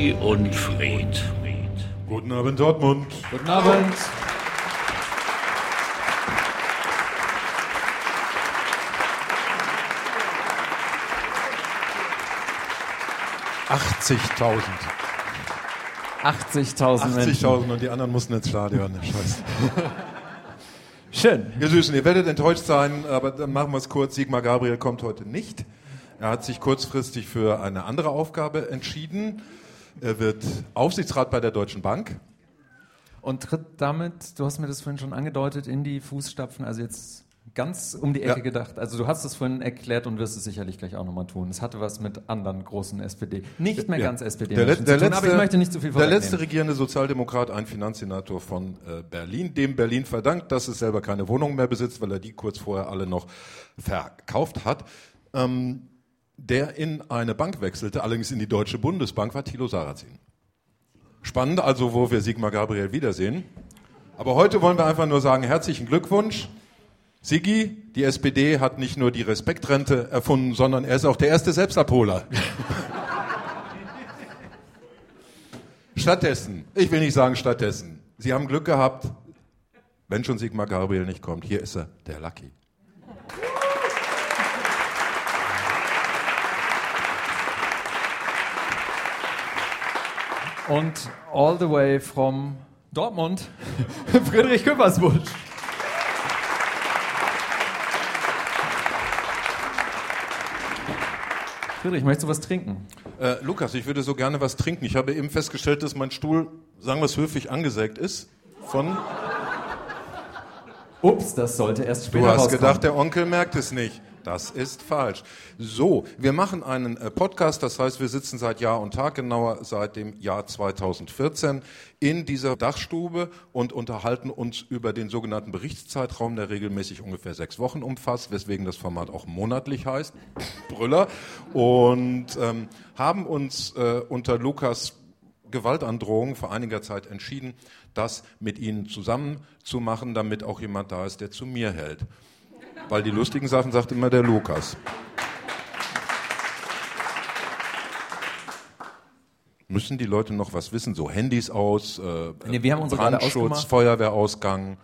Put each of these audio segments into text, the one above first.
Und Fred. Guten Abend, Dortmund. Guten Abend. Achtzigtausend. 80.000 Menschen. 80.000 und die anderen mussten ins Stadion. Scheiße. Schön. Ihr Süßen, ihr werdet enttäuscht sein, aber dann machen wir es kurz. Sigmar Gabriel kommt heute nicht. Er hat sich kurzfristig für eine andere Aufgabe entschieden. Er wird Aufsichtsrat bei der Deutschen Bank. Und tritt damit, du hast mir das vorhin schon angedeutet, in die Fußstapfen, also jetzt ganz um die Ecke Ja. gedacht. Also du hast es vorhin erklärt und wirst es sicherlich gleich auch nochmal tun. Es hatte was mit anderen großen SPD, nicht mehr Ja. ganz SPD Der, le- zu der tun, letzte, aber ich möchte nicht zu viel Der letzte regierende Sozialdemokrat, ein Finanzsenator von äh, Berlin, dem Berlin verdankt, dass es selber keine Wohnung mehr besitzt, weil er die kurz vorher alle noch verkauft hat. Ähm, der in eine Bank wechselte, allerdings in die Deutsche Bundesbank, war Thilo Sarrazin. Spannend, also wo wir Sigmar Gabriel wiedersehen. Aber heute wollen wir einfach nur sagen, herzlichen Glückwunsch. Sigi, die SPD hat nicht nur die Respektrente erfunden, sondern er ist auch der erste Selbstabholer. Stattdessen, ich will nicht sagen stattdessen, Sie haben Glück gehabt, wenn schon Sigmar Gabriel nicht kommt. Hier ist er, der Lucky. Und all the way from Dortmund, Friedrich Küppersbusch. Friedrich, möchtest du was trinken? Äh, Lukas, ich würde so gerne was trinken. Ich habe eben festgestellt, dass mein Stuhl, sagen wir es höflich, angesägt ist. Von, Ups, das sollte erst später du hast rauskommen. gedacht, der Onkel merkt es nicht. Das ist falsch. So, wir machen einen äh, Podcast, das heißt, wir sitzen seit Jahr und Tag, genauer seit dem Jahr 2014, in dieser Dachstube und unterhalten uns über den sogenannten Berichtszeitraum, der regelmäßig ungefähr sechs Wochen umfasst, weswegen das Format auch monatlich heißt. Brüller. Und ähm, haben uns äh, unter Lukas Gewaltandrohung vor einiger Zeit entschieden, das mit Ihnen zusammen zu machen, damit auch jemand da ist, der zu mir hält. Weil die lustigen Sachen sagt immer der Lukas. Müssen die Leute noch was wissen? So Handys aus, äh, Nee, wir haben Brandschutz. Feuerwehrausgang.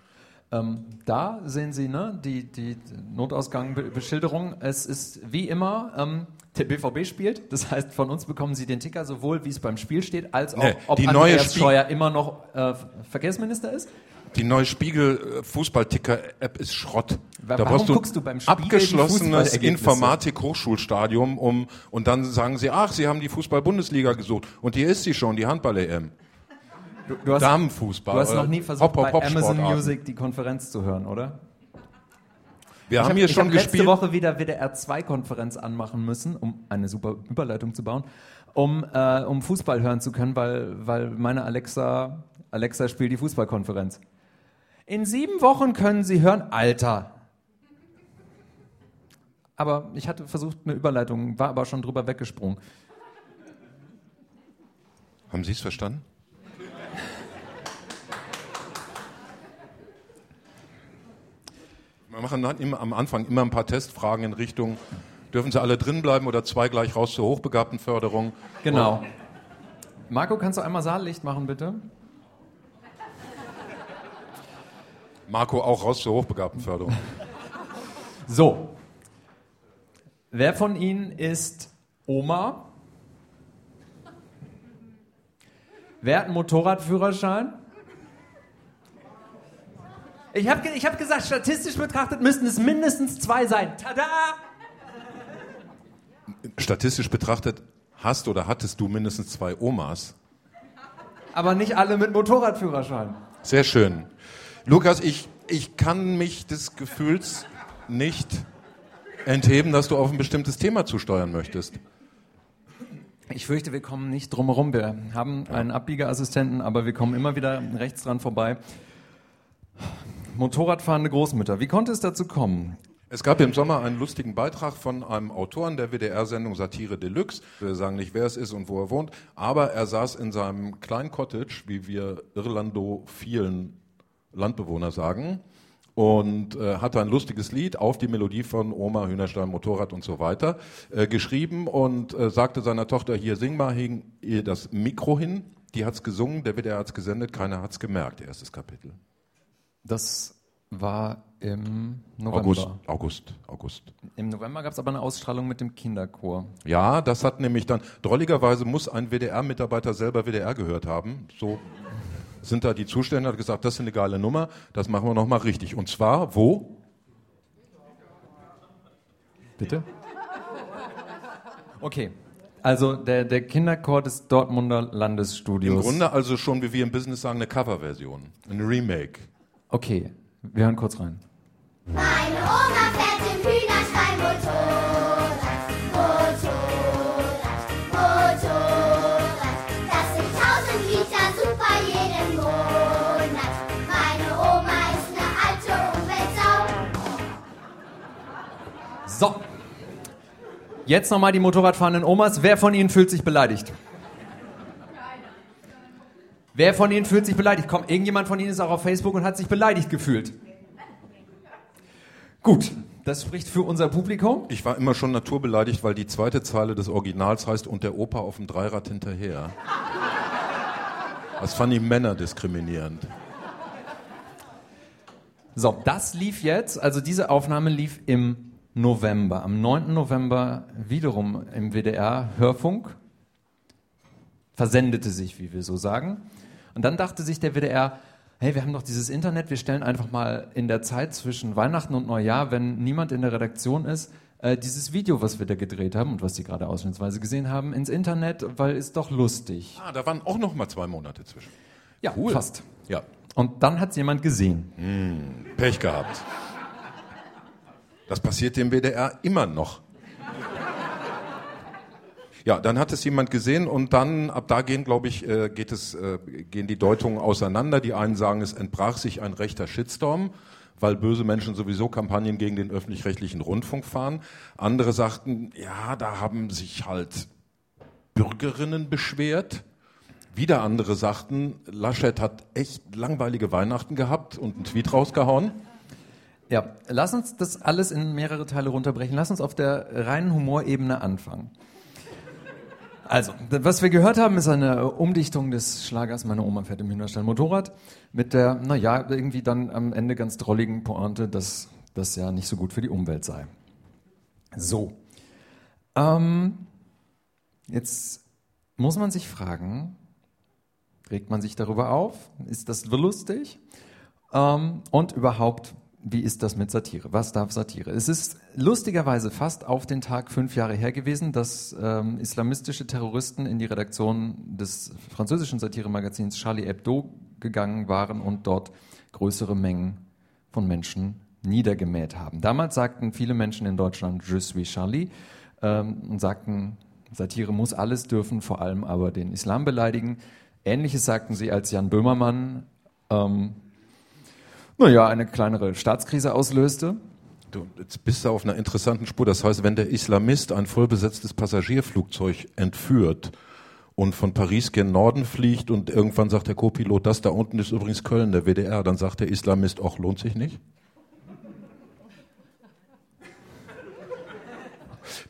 Ähm, da sehen Sie ne, die, die Notausgang-Beschilderung. Es ist wie immer, ähm, der BVB spielt. Das heißt, von uns bekommen Sie den Ticker sowohl, wie es beim Spiel steht, als auch, Nee, ob die neue Andreas Spie- Scheuer immer noch äh, Verkehrsminister ist. Die neue Spiegel äh, Fußballticker-App ist Schrott. Da warum brauchst du guckst du beim Spiegel abgeschlossenes? Informatik-Hochschulstadium um und dann sagen sie, ach, sie haben die Fußball-Bundesliga gesucht und hier ist sie schon, die Handball-EM. Du, du hast, Damenfußball. du hast noch nie versucht, Hop, Hop, Hop bei Amazon Sportarten. Music die Konferenz zu hören, oder? Wir haben ich hier hab, schon ich hab letzte gespielt. Woche wieder WDR 2 Konferenz anmachen müssen, um eine super Überleitung zu bauen, um, äh, um Fußball hören zu können, weil, weil meine Alexa, Alexa spielt die Fußballkonferenz. In sieben Wochen können Sie hören, Alter. Aber ich hatte versucht, eine Überleitung, war aber schon drüber weggesprungen. Haben Sie es verstanden? Wir machen dann immer am Anfang immer ein paar Testfragen in Richtung, dürfen Sie alle drin bleiben oder zwei gleich raus zur Hochbegabtenförderung? Genau. Marco, kannst du einmal Saallicht machen, bitte? Marco auch raus zur Hochbegabtenförderung. So. Wer von Ihnen ist Oma? Wer hat einen Motorradführerschein? Ich habe ich hab gesagt, statistisch betrachtet müssten es mindestens zwei sein. Tada! Statistisch betrachtet hast oder hattest du mindestens zwei Omas. Aber nicht alle mit Motorradführerschein. Sehr schön. Lukas, ich, ich kann mich des Gefühls nicht entheben, dass du auf ein bestimmtes Thema zusteuern möchtest. Ich fürchte, wir kommen nicht drum herum. Wir haben einen Abbiegerassistenten, aber wir kommen immer wieder rechts dran vorbei. Motorradfahrende Großmütter. Wie konnte es dazu kommen? Es gab im Sommer einen lustigen Beitrag von einem Autoren der WDR-Sendung Satire Deluxe. Wir sagen nicht, wer es ist und wo er wohnt, aber er saß in seinem kleinen Cottage, wie wir irlandophilen Landbewohner sagen, und äh, hatte ein lustiges Lied auf die Melodie von Oma, Hühnerstein, Motorrad und so weiter äh, geschrieben und äh, sagte seiner Tochter, hier sing mal hing ihr das Mikro hin. Die hat's gesungen, der WDR hat's gesendet, keiner hat's gemerkt, erstes Kapitel. Das war im November. August, August, August. Im November gab es aber eine Ausstrahlung mit dem Kinderchor. Ja, das hat nämlich dann, drolligerweise muss ein WDR-Mitarbeiter selber WDR gehört haben. So sind da die Zustände, hat gesagt, das ist eine geile Nummer, das machen wir nochmal richtig. Und zwar, wo? Bitte? Okay. Also der, der Kinderchor des Dortmunder Landesstudios. Im Grunde also schon, wie wir im Business sagen, eine Coverversion, ein Remake. Okay, wir hören kurz rein. Meine Oma fährt im Hühnerstall Motorrad, Motorrad, Motorrad. Das sind tausend Liter super jeden Monat. Meine Oma ist eine alte Umweltsau. So. Jetzt nochmal die Motorradfahrenden Omas. Wer von Ihnen fühlt sich beleidigt? Wer von Ihnen fühlt sich beleidigt? Komm, irgendjemand von Ihnen ist auch auf Facebook und hat sich beleidigt gefühlt. Gut, das spricht für unser Publikum. Ich war immer schon naturbeleidigt, weil die zweite Zeile des Originals heißt und der Opa auf dem Dreirad hinterher. Das fand ich Männer diskriminierend. So, das lief jetzt, also diese Aufnahme lief im November, am 9. November wiederum im WDR Hörfunk. Versendete sich, wie wir so sagen. Und dann dachte sich der WDR, hey, wir haben doch dieses Internet, wir stellen einfach mal in der Zeit zwischen Weihnachten und Neujahr, wenn niemand in der Redaktion ist, äh, dieses Video, was wir da gedreht haben und was Sie gerade ausschnittsweise gesehen haben, ins Internet, weil ist doch lustig. Ah, da waren auch noch mal zwei Monate zwischen. Ja, Cool. fast. Ja, Und dann hat es jemand gesehen. Pech gehabt. Das passiert dem WDR immer noch. Ja, dann hat es jemand gesehen und dann, ab da gehen, glaube ich, äh, geht es, äh, gehen die Deutungen auseinander. Die einen sagen, es entbrach sich ein rechter Shitstorm, weil böse Menschen sowieso Kampagnen gegen den öffentlich-rechtlichen Rundfunk fahren. Andere sagten, ja, da haben sich halt Bürgerinnen beschwert. Wieder andere sagten, Laschet hat echt langweilige Weihnachten gehabt und einen Tweet rausgehauen. Ja, lass uns das alles in mehrere Teile runterbrechen. Lass uns auf der reinen Humorebene anfangen. Also, was wir gehört haben, ist eine Umdichtung des Schlagers Meine Oma fährt im Hühnerstall Motorrad mit der, naja, irgendwie dann am Ende ganz drolligen Pointe, dass das ja nicht so gut für die Umwelt sei. So. Ähm, jetzt muss man sich fragen, regt man sich darüber auf? Ist das lustig? Ähm, und überhaupt, wie ist das mit Satire? Was darf Satire? Es ist lustigerweise fast auf den Tag fünf Jahre her gewesen, dass ähm, islamistische Terroristen in die Redaktion des französischen Satiremagazins Charlie Hebdo gegangen waren und dort größere Mengen von Menschen niedergemäht haben. Damals sagten viele Menschen in Deutschland Je suis Charlie ähm, und sagten, Satire muss alles dürfen, vor allem aber den Islam beleidigen. Ähnliches sagten sie, als Jan Böhmermann ähm, naja, eine kleinere Staatskrise auslöste. Du, jetzt bist du auf einer interessanten Spur. Das heißt, wenn der Islamist ein vollbesetztes Passagierflugzeug entführt und von Paris gen Norden fliegt und irgendwann sagt der Co-Pilot, das da unten ist übrigens Köln, der WDR, dann sagt der Islamist, ach, lohnt sich nicht?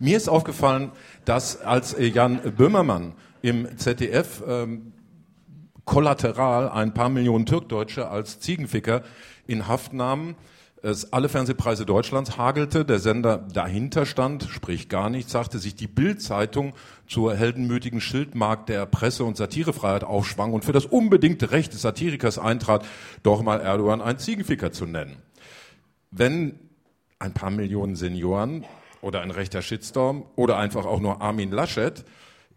Mir ist aufgefallen, dass als Jan Böhmermann im ZDF ähm, kollateral ein paar Millionen Türkdeutsche als Ziegenficker in Haft nahmen, es alle Fernsehpreise Deutschlands hagelte, der Sender dahinter stand, sprich gar nichts, sagte sich die Bild-Zeitung zur heldenmütigen Schildmark der Presse- und Satirefreiheit aufschwang und für das unbedingte Recht des Satirikers eintrat, doch mal Erdogan einen Ziegenficker zu nennen. Wenn ein paar Millionen Senioren oder ein rechter Shitstorm oder einfach auch nur Armin Laschet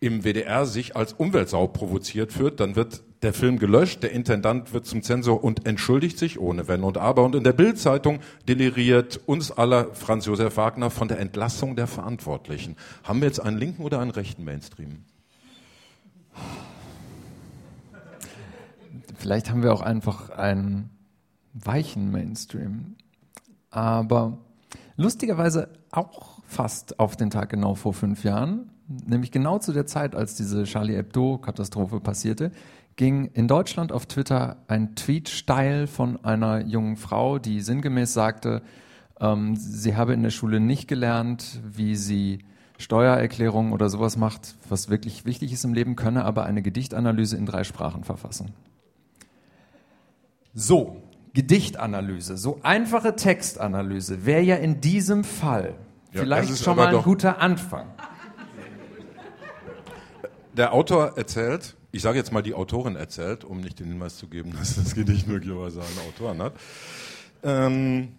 im WDR sich als Umweltsau provoziert führt, dann wird der Film gelöscht, der Intendant wird zum Zensor und entschuldigt sich ohne Wenn und Aber. Und in der Bildzeitung deliriert uns aller Franz Josef Wagner von der Entlassung der Verantwortlichen. Haben wir jetzt einen linken oder einen rechten Mainstream? Vielleicht haben wir auch einfach einen weichen Mainstream. Aber lustigerweise auch fast auf den Tag genau vor fünf Jahren, nämlich genau zu der Zeit, als diese Charlie Hebdo-Katastrophe passierte, ging in Deutschland auf Twitter ein Tweet steil von einer jungen Frau, die sinngemäß sagte, ähm, sie habe in der Schule nicht gelernt, wie sie Steuererklärungen oder sowas macht, was wirklich wichtig ist im Leben, könne aber eine Gedichtanalyse in drei Sprachen verfassen. So, Gedichtanalyse, so einfache Textanalyse wäre ja in diesem Fall Ja, vielleicht schon mal ein guter Anfang. Der Autor erzählt, ich sage jetzt mal die Autorin erzählt, um nicht den Hinweis zu geben, dass das Gedicht möglicherweise einen Autoren hat. Ähm,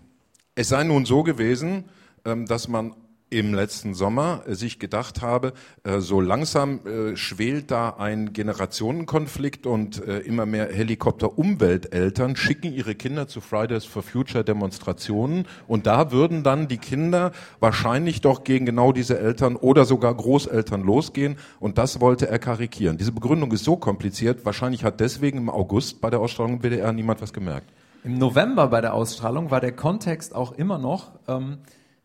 es sei nun so gewesen, ähm, dass man im letzten Sommer äh, sich gedacht habe, äh, so langsam äh, schwelt da ein Generationenkonflikt und immer mehr Helikopter-Umwelteltern schicken ihre Kinder zu Fridays for Future Demonstrationen und da würden dann die Kinder wahrscheinlich doch gegen genau diese Eltern oder sogar Großeltern losgehen und das wollte er karikieren. Diese Begründung ist so kompliziert, wahrscheinlich hat deswegen im August bei der Ausstrahlung im WDR niemand was gemerkt. Im November bei der Ausstrahlung war der Kontext auch immer noch, ähm,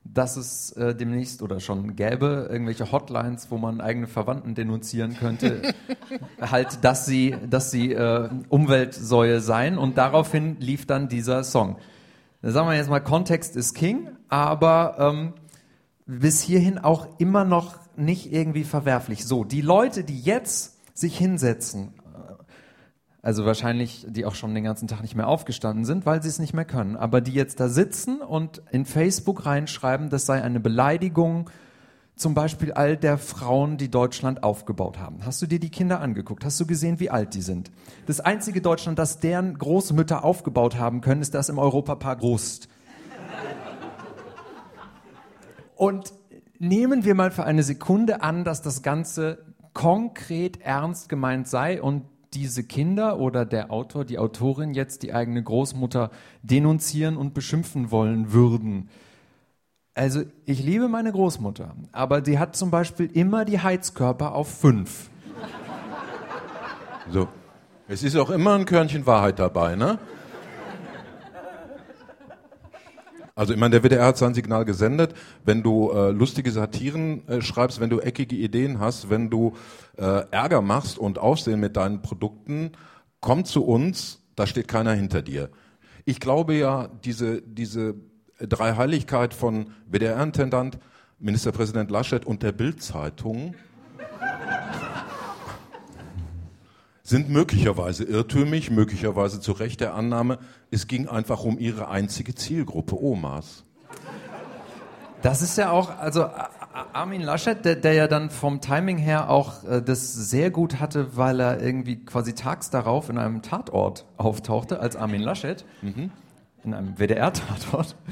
dass es äh, demnächst oder schon gäbe irgendwelche Hotlines, wo man eigene Verwandten denunzieren könnte, halt, dass sie, dass sie äh, Umweltsäue seien und daraufhin lief dann dieser Song. Da sagen wir jetzt mal, Kontext ist King, aber ähm, bis hierhin auch immer noch nicht irgendwie verwerflich. So, die Leute, die jetzt sich hinsetzen, also wahrscheinlich, die auch schon den ganzen Tag nicht mehr aufgestanden sind, weil sie es nicht mehr können. Aber die jetzt da sitzen und in Facebook reinschreiben, das sei eine Beleidigung, zum Beispiel all der Frauen, die Deutschland aufgebaut haben. Hast du dir die Kinder angeguckt? Hast du gesehen, wie alt die sind? Das einzige Deutschland, das deren Großmütter aufgebaut haben können, ist das im Europapark Rust. Und nehmen wir mal für eine Sekunde an, dass das Ganze konkret ernst gemeint sei und diese Kinder oder der Autor, die Autorin jetzt die eigene Großmutter denunzieren und beschimpfen wollen würden. Also ich liebe meine Großmutter, aber die hat zum Beispiel immer die Heizkörper auf fünf. So. Es ist auch immer ein Körnchen Wahrheit dabei, ne? Also ich meine, der WDR hat sein Signal gesendet. Wenn du äh, lustige Satiren äh, schreibst, wenn du eckige Ideen hast, wenn du äh, Ärger machst und Aufsehen mit deinen Produkten, komm zu uns, da steht keiner hinter dir. Ich glaube ja, diese, diese Dreiheiligkeit von WDR-Intendant, Ministerpräsident Laschet und der Bild-Zeitung sind möglicherweise irrtümlich, möglicherweise zu Recht der Annahme, es ging einfach um ihre einzige Zielgruppe, Omas. Das ist ja auch, also Armin Laschet, der, der ja dann vom Timing her auch äh, das sehr gut hatte, weil er irgendwie quasi tags darauf in einem Tatort auftauchte als Armin Laschet, in einem WDR-Tatort.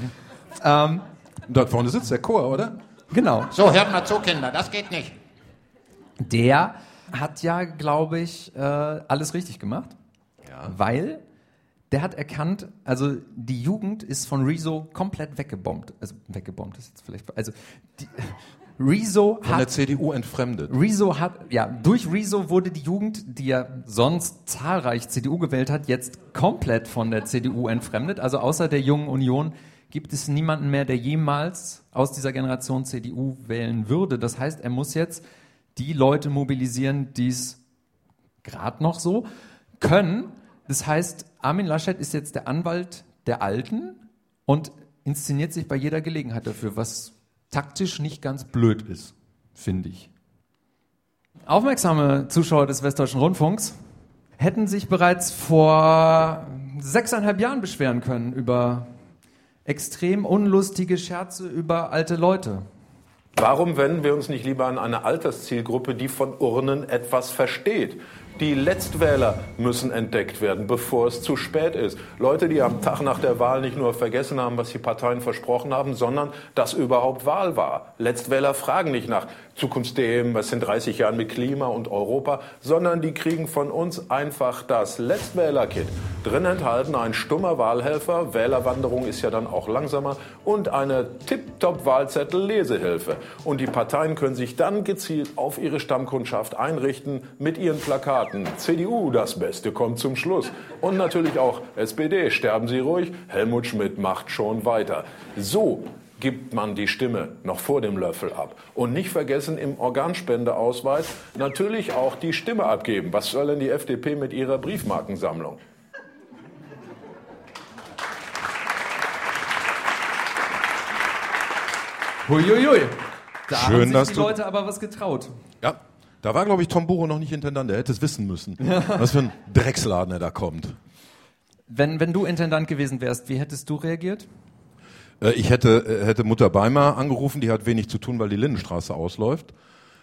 Ähm, Und dort vorne sitzt der Chor, oder? genau. So, hört mal zu, Kinder, das geht nicht. Der hat ja, glaube ich, äh, alles richtig gemacht. Weil der hat erkannt, also die Jugend ist von Rezo komplett weggebombt. Also weggebombt ist jetzt vielleicht. Also die, Rezo Von der CDU entfremdet. Rezo hat, ja, durch Rezo wurde die Jugend, die ja sonst zahlreich CDU gewählt hat, jetzt komplett von der CDU entfremdet. Also außer der Jungen Union gibt es niemanden mehr, der jemals aus dieser Generation CDU wählen würde. Das heißt, er muss jetzt die Leute mobilisieren, die es gerade noch so können. Das heißt, Armin Laschet ist jetzt der Anwalt der Alten und inszeniert sich bei jeder Gelegenheit dafür, was taktisch nicht ganz blöd ist, finde ich. Aufmerksame Zuschauer des Westdeutschen Rundfunks hätten sich bereits vor sechseinhalb Jahren beschweren können über extrem unlustige Scherze über alte Leute. Warum wenden wir uns nicht lieber an eine Alterszielgruppe, die von Urnen etwas versteht? Die Letztwähler müssen entdeckt werden, bevor es zu spät ist. Leute, die am Tag nach der Wahl nicht nur vergessen haben, was die Parteien versprochen haben, sondern dass überhaupt Wahl war. Letztwähler fragen nicht nach Zukunftsthemen, was in 30 Jahren mit Klima und Europa, sondern die kriegen von uns einfach das Letztwähler-Kit. Drin enthalten ein stummer Wahlhelfer, Wählerwanderung ist ja dann auch langsamer, und eine Tip-Top-Wahlzettel-Lesehilfe. Und die Parteien können sich dann gezielt auf ihre Stammkundschaft einrichten mit ihren Plakaten. CDU, das Beste kommt zum Schluss. Und natürlich auch SPD, sterben Sie ruhig, Helmut Schmidt macht schon weiter. So gibt man die Stimme noch vor dem Löffel ab. Und nicht vergessen im Organspendeausweis natürlich auch die Stimme abgeben. Was soll denn die FDP mit ihrer Briefmarkensammlung? Huiuiui. Da Schön, haben sich dass die du- Leute aber was getraut. Ja, da war, glaube ich, Tom Buro noch nicht Intendant. Der hätte es wissen müssen. Was für ein Drecksladen er da kommt. Wenn, wenn du Intendant gewesen wärst, wie hättest du reagiert? Äh, Ich hätte, äh, hätte Mutter Beimer angerufen, die hat wenig zu tun, weil die Lindenstraße ausläuft.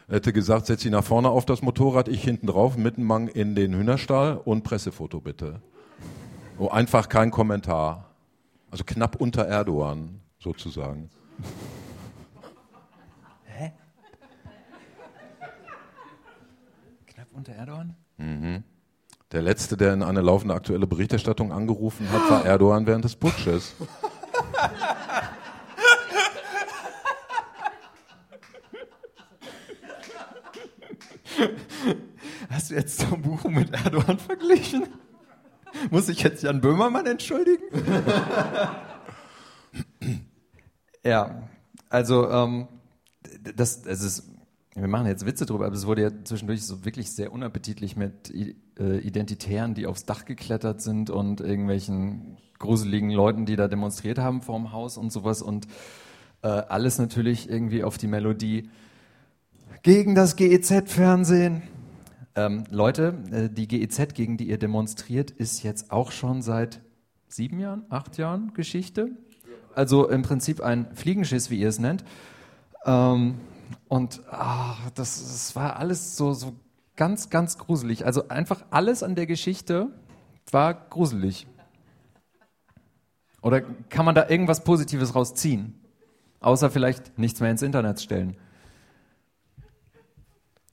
Hätte gesagt, setz sie nach vorne auf das Motorrad, ich hinten drauf, Mittenmang in den Hühnerstall und Pressefoto bitte. Oh, einfach kein Kommentar. Also knapp unter Erdogan, sozusagen. Knapp unter Erdogan? Der letzte, der in eine laufende aktuelle Berichterstattung angerufen hat, war Erdogan während des Putsches. Hast du jetzt Tom Bucho mit Erdogan verglichen? Muss ich jetzt Jan Böhmermann entschuldigen? ja, also ähm, das, das ist, wir machen jetzt Witze drüber, aber es wurde ja zwischendurch so wirklich sehr unappetitlich mit äh, Identitären, die aufs Dach geklettert sind und irgendwelchen gruseligen Leuten, die da demonstriert haben vorm Haus und sowas und äh, alles natürlich irgendwie auf die Melodie gegen das GEZ-Fernsehen. Ähm, Leute, äh, die GEZ, gegen die ihr demonstriert, ist jetzt auch schon seit sieben Jahren, acht Jahren Geschichte. Also im Prinzip ein Fliegenschiss, wie ihr es nennt. Ähm, und ah, das, das war alles so, so ganz, ganz gruselig. Also einfach alles an der Geschichte war gruselig. Oder kann man da irgendwas Positives rausziehen? Außer vielleicht nichts mehr ins Internet stellen.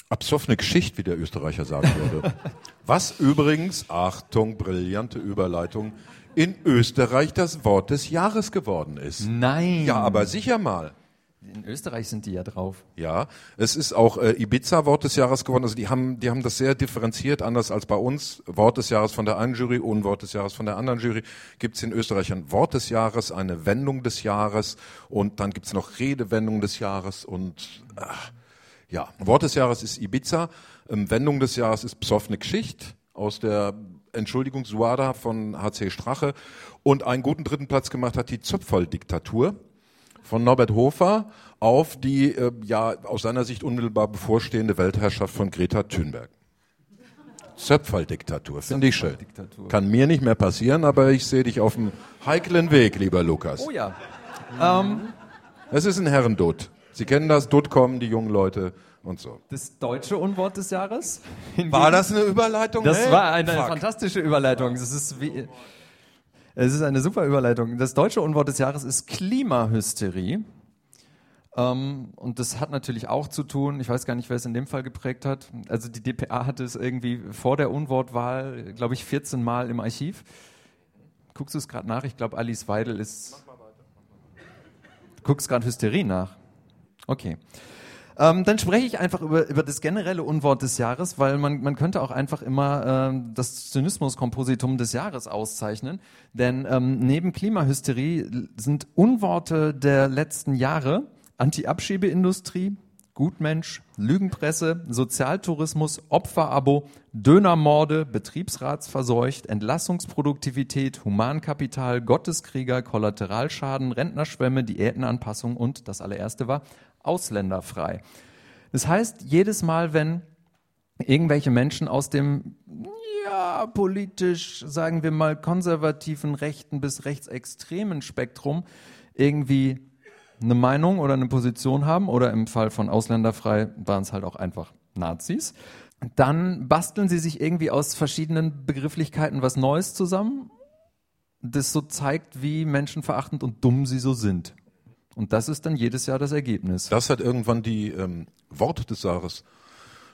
Absoffene Geschichte, wie der Österreicher sagen würde. Was übrigens, Achtung, brillante Überleitung, in Österreich das Wort des Jahres geworden ist. Nein. Ja, aber sicher mal. In Österreich sind die ja drauf. Ja, es ist auch äh, Ibiza Wort des Jahres geworden. Also die haben, die haben das sehr differenziert, anders als bei uns. Wort des Jahres von der einen Jury und Wort des Jahres von der anderen Jury. Gibt es in Österreich ein Wort des Jahres, eine Wendung des Jahres und dann gibt es noch Redewendung des Jahres und ach, ja, Wort des Jahres ist Ibiza, ähm, Wendung des Jahres ist Psoffene Geschichte aus der Entschuldigung Suada von HC Strache und einen guten dritten Platz gemacht hat die Zöpferl-Diktatur von Norbert Hofer auf die äh, ja aus seiner Sicht unmittelbar bevorstehende Weltherrschaft von Greta Thunberg. Zöpferl-Diktatur, finde ich schön. Kann mir nicht mehr passieren, aber ich sehe dich auf dem heiklen Weg, lieber Lukas. Oh ja. Es ist ein Herrendutt. Sie kennen das, kommen die jungen Leute und so. Das deutsche Unwort des Jahres? War das eine Überleitung? Das Hey, war eine fuck. fantastische Überleitung. Das ist wie, es ist eine super Überleitung. Das deutsche Unwort des Jahres ist Klimahysterie. Ähm, und das hat natürlich auch zu tun, ich weiß gar nicht, wer es in dem Fall geprägt hat. Also die DPA hatte es irgendwie vor der Unwortwahl, glaube ich, 14 Mal im Archiv. Guckst du es gerade nach? Ich glaube, Alice Weidel ist. Du guckst gerade Hysterie nach. Okay. Ähm, dann spreche ich einfach über, über das generelle Unwort des Jahres, weil man, man könnte auch einfach immer ähm, das Zynismuskompositum des Jahres auszeichnen. Denn ähm, neben Klimahysterie sind Unworte der letzten Jahre Anti-Abschiebeindustrie, Gutmensch, Lügenpresse, Sozialtourismus, Opferabo, Dönermorde, Betriebsratsverseucht, Entlassungsproduktivität, Humankapital, Gotteskrieger, Kollateralschaden, Rentnerschwemme, Diätenanpassung und das allererste war ausländerfrei. Das heißt, jedes Mal, wenn irgendwelche Menschen aus dem ja, politisch, sagen wir mal, konservativen, rechten bis rechtsextremen Spektrum irgendwie eine Meinung oder eine Position haben, oder im Fall von ausländerfrei waren es halt auch einfach Nazis, dann basteln sie sich irgendwie aus verschiedenen Begrifflichkeiten was Neues zusammen, das so zeigt, wie menschenverachtend und dumm sie so sind. Und das ist dann jedes Jahr das Ergebnis. Das hat irgendwann die ähm, Wort des Jahres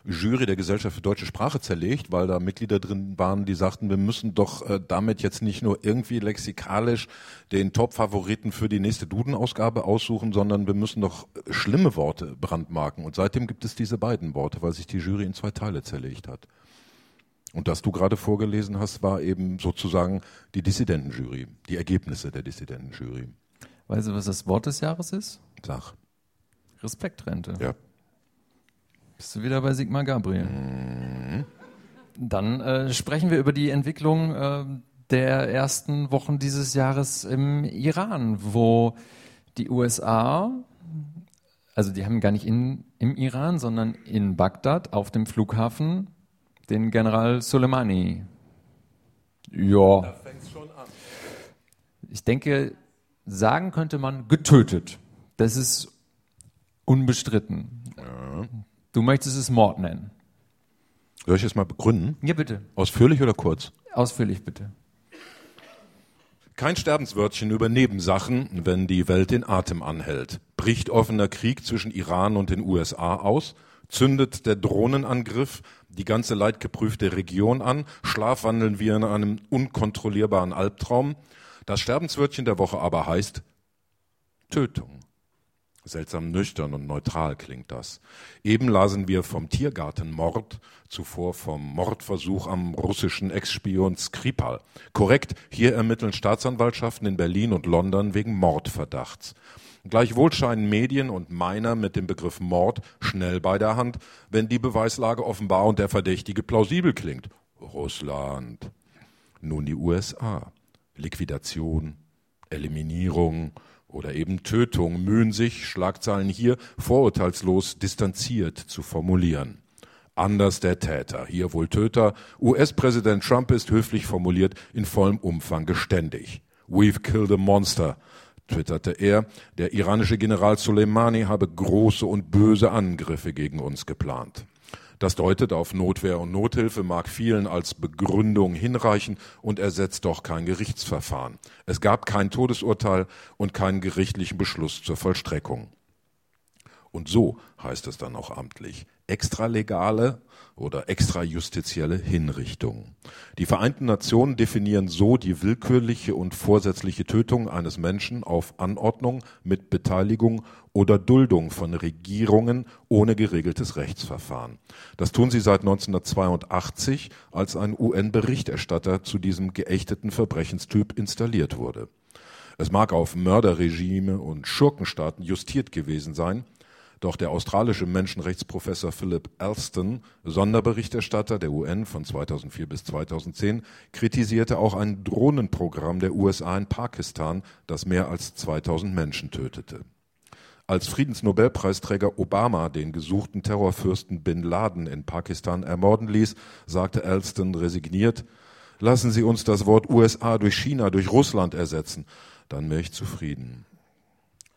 Jury der Gesellschaft für deutsche Sprache zerlegt, weil da Mitglieder drin waren, die sagten, wir müssen doch äh, damit jetzt nicht nur irgendwie lexikalisch den Top-Favoriten für die nächste Duden-Ausgabe aussuchen, sondern wir müssen doch äh, schlimme Worte brandmarken. Und seitdem gibt es diese beiden Worte, weil sich die Jury in zwei Teile zerlegt hat. Und das du gerade vorgelesen hast, war eben sozusagen die Dissidentenjury, die Ergebnisse der Dissidentenjury. Weißt du, was das Wort des Jahres ist? Sag. Respektrente. Ja. Bist du wieder bei Sigmar Gabriel? Dann äh, sprechen wir über die Entwicklung äh, der ersten Wochen dieses Jahres im Iran, wo die USA, also die haben gar nicht in, im Iran, sondern in Bagdad auf dem Flughafen den General Soleimani. Ja. Ich denke, sagen könnte man getötet. Das ist unbestritten. Du möchtest es Mord nennen. Soll ich es mal begründen? Ja, bitte. Ausführlich oder kurz? Ausführlich, bitte. Kein Sterbenswörtchen über Nebensachen, wenn die Welt den Atem anhält. Bricht offener Krieg zwischen Iran und den USA aus? Zündet der Drohnenangriff die ganze leidgeprüfte Region an? Schlafwandeln wir in einem unkontrollierbaren Albtraum? Das Sterbenswörtchen der Woche aber heißt Tötung. Seltsam nüchtern und neutral klingt das. Eben lasen wir vom Tiergartenmord, zuvor vom Mordversuch am russischen Ex-Spion Skripal. Korrekt, hier ermitteln Staatsanwaltschaften in Berlin und London wegen Mordverdachts. Gleichwohl scheinen Medien und meiner mit dem Begriff Mord schnell bei der Hand, wenn die Beweislage offenbar und der Verdächtige plausibel klingt. Russland. Nun die USA. Liquidation, Eliminierung, oder eben Tötung mühen sich, Schlagzeilen hier, vorurteilslos distanziert zu formulieren. Anders der Täter, hier wohl Töter. US-Präsident Trump ist höflich formuliert in vollem Umfang geständig. We've killed a monster, twitterte er. Der iranische General Soleimani habe große und böse Angriffe gegen uns geplant. Das deutet auf Notwehr und Nothilfe, mag vielen als Begründung hinreichen und ersetzt doch kein Gerichtsverfahren. Es gab kein Todesurteil und keinen gerichtlichen Beschluss zur Vollstreckung. Und so heißt es dann auch amtlich. Extralegale oder extrajustizielle Hinrichtung. Die Vereinten Nationen definieren so die willkürliche und vorsätzliche Tötung eines Menschen auf Anordnung mit Beteiligung oder Duldung von Regierungen ohne geregeltes Rechtsverfahren. Das tun sie seit 1982, als ein UN-Berichterstatter zu diesem geächteten Verbrechenstyp installiert wurde. Es mag auf Mörderregime und Schurkenstaaten justiert gewesen sein, doch der australische Menschenrechtsprofessor Philip Alston, Sonderberichterstatter der UN von 2004 bis 2010, kritisierte auch ein Drohnenprogramm der USA in Pakistan, das mehr als 2000 Menschen tötete. Als Friedensnobelpreisträger Obama den gesuchten Terrorfürsten Bin Laden in Pakistan ermorden ließ, sagte Alston resigniert, lassen Sie uns das Wort USA durch China, durch Russland ersetzen, dann wäre ich zufrieden.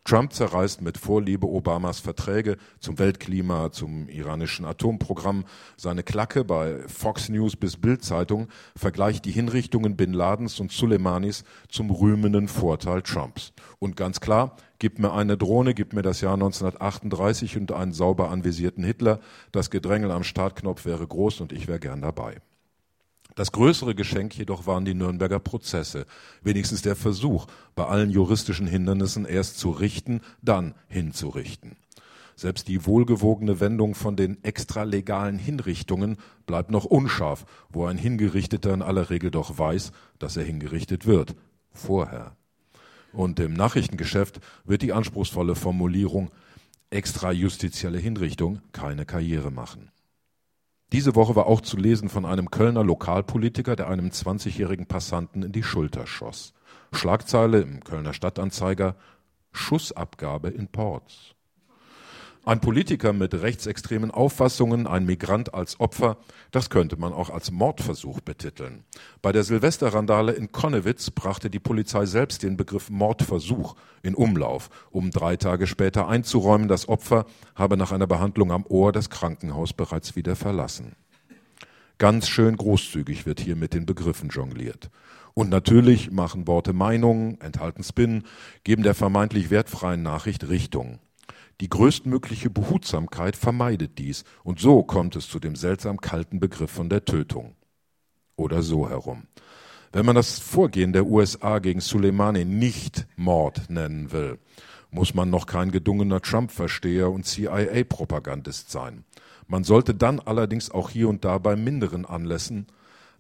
Trump zerreißt mit Vorliebe Obamas Verträge zum Weltklima, zum iranischen Atomprogramm. Seine Klacke bei Fox News bis Bild-Zeitung vergleicht die Hinrichtungen Bin Ladens und Soleimanis zum rühmenden Vorteil Trumps. Und ganz klar, gib mir eine Drohne, gib mir das Jahr 1938 und einen sauber anvisierten Hitler. Das Gedrängel am Startknopf wäre groß und ich wäre gern dabei. Das größere Geschenk jedoch waren die Nürnberger Prozesse, wenigstens der Versuch, bei allen juristischen Hindernissen erst zu richten, dann hinzurichten. Selbst die wohlgewogene Wendung von den extralegalen Hinrichtungen bleibt noch unscharf, wo ein Hingerichteter in aller Regel doch weiß, dass er hingerichtet wird. Vorher. Und im Nachrichtengeschäft wird die anspruchsvolle Formulierung extrajustizielle Hinrichtung keine Karriere machen. Diese Woche war auch zu lesen von einem Kölner Lokalpolitiker, der einem 20-jährigen Passanten in die Schulter schoss. Schlagzeile im Kölner Stadtanzeiger Schussabgabe in Ports. Ein Politiker mit rechtsextremen Auffassungen, ein Migrant als Opfer, das könnte man auch als Mordversuch betiteln. Bei der Silvesterrandale in Konnewitz brachte die Polizei selbst den Begriff Mordversuch in Umlauf, um drei Tage später einzuräumen, das Opfer habe nach einer Behandlung am Ohr das Krankenhaus bereits wieder verlassen. Ganz schön großzügig wird hier mit den Begriffen jongliert. Und natürlich machen Worte Meinungen, enthalten Spin, geben der vermeintlich wertfreien Nachricht Richtung. Die größtmögliche Behutsamkeit vermeidet dies, und so kommt es zu dem seltsam kalten Begriff von der Tötung. Oder so herum. Wenn man das Vorgehen der USA gegen Soleimani nicht Mord nennen will, muss man noch kein gedungener Trump-Versteher und CIA-Propagandist sein. Man sollte dann allerdings auch hier und da bei minderen Anlässen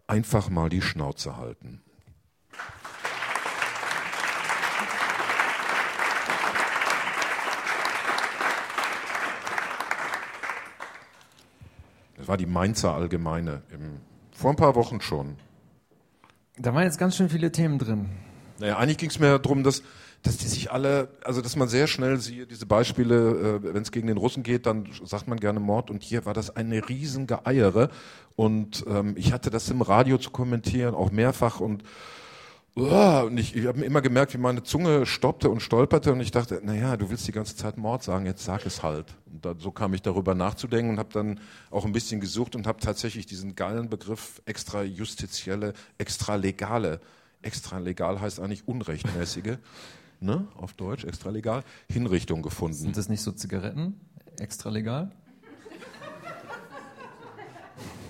einfach mal die Schnauze halten. War die Mainzer Allgemeine. Im, vor ein paar Wochen schon. Da waren jetzt ganz schön viele Themen drin. Naja, eigentlich ging es mir darum, dass, dass die sich alle, also dass man sehr schnell sieht, diese Beispiele, äh, wenn es gegen den Russen geht, dann sagt man gerne Mord und hier war das eine riesen Geeiere und ähm, ich hatte das im Radio zu kommentieren, auch mehrfach und Uah, und ich, ich habe immer gemerkt, wie meine Zunge stoppte und stolperte und ich dachte, naja, du willst die ganze Zeit Mord sagen, jetzt sag es halt. Und da, so kam ich darüber nachzudenken und habe dann auch ein bisschen gesucht und habe tatsächlich diesen geilen Begriff extrajustizielle, extralegale, extralegal heißt eigentlich unrechtmäßige, ne, auf Deutsch, extralegal, Hinrichtung gefunden. Sind das nicht so Zigaretten? Extra legal?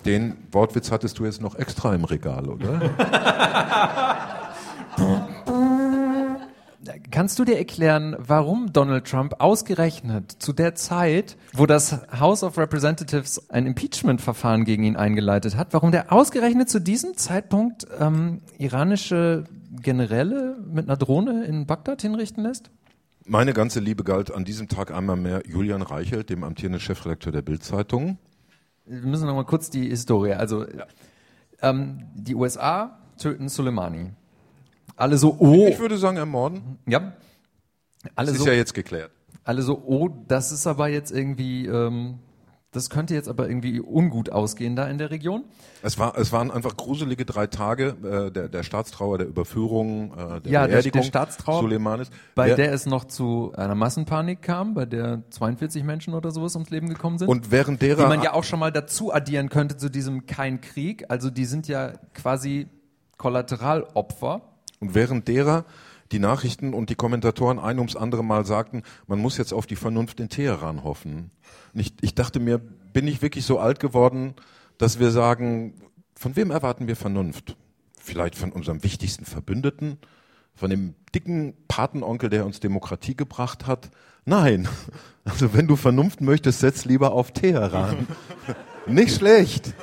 Den Wortwitz hattest du jetzt noch extra im Regal, oder? Kannst du dir erklären, warum Donald Trump ausgerechnet zu der Zeit, wo das House of Representatives ein Impeachment-Verfahren gegen ihn eingeleitet hat, warum der ausgerechnet zu diesem Zeitpunkt ähm, iranische Generäle mit einer Drohne in Bagdad hinrichten lässt? Meine ganze Liebe galt an diesem Tag einmal mehr Julian Reichelt, dem amtierenden Chefredakteur der Bild-Zeitung. Wir müssen noch mal kurz die Historie. Also ähm, die USA töten Soleimani. Alle so, oh, Ich würde sagen, ermorden. ja. Alle Das so, ist ja jetzt geklärt. alle so, oh, das ist aber jetzt irgendwie, ähm, das könnte jetzt aber irgendwie ungut ausgehen da in der Region. Es, war, es waren einfach gruselige drei Tage äh, der, der Staatstrauer, der Überführung, äh, der Ja, der- Beerdigung der Staatstrauer, Suleimanis. Bei Wer- der es noch zu einer Massenpanik kam, bei der 42 Menschen oder sowas ums Leben gekommen sind. und während die derer man ja auch schon mal dazu addieren könnte zu diesem kein Krieg. Also die sind ja quasi Kollateralopfer. Und während derer die Nachrichten und die Kommentatoren ein ums andere Mal sagten, man muss jetzt auf die Vernunft in Teheran hoffen. Ich, ich dachte mir, bin ich wirklich so alt geworden, dass wir sagen, von wem erwarten wir Vernunft? Vielleicht von unserem wichtigsten Verbündeten? Von dem dicken Patenonkel, der uns Demokratie gebracht hat? Nein. Also wenn du Vernunft möchtest, setz lieber auf Teheran. Nicht schlecht.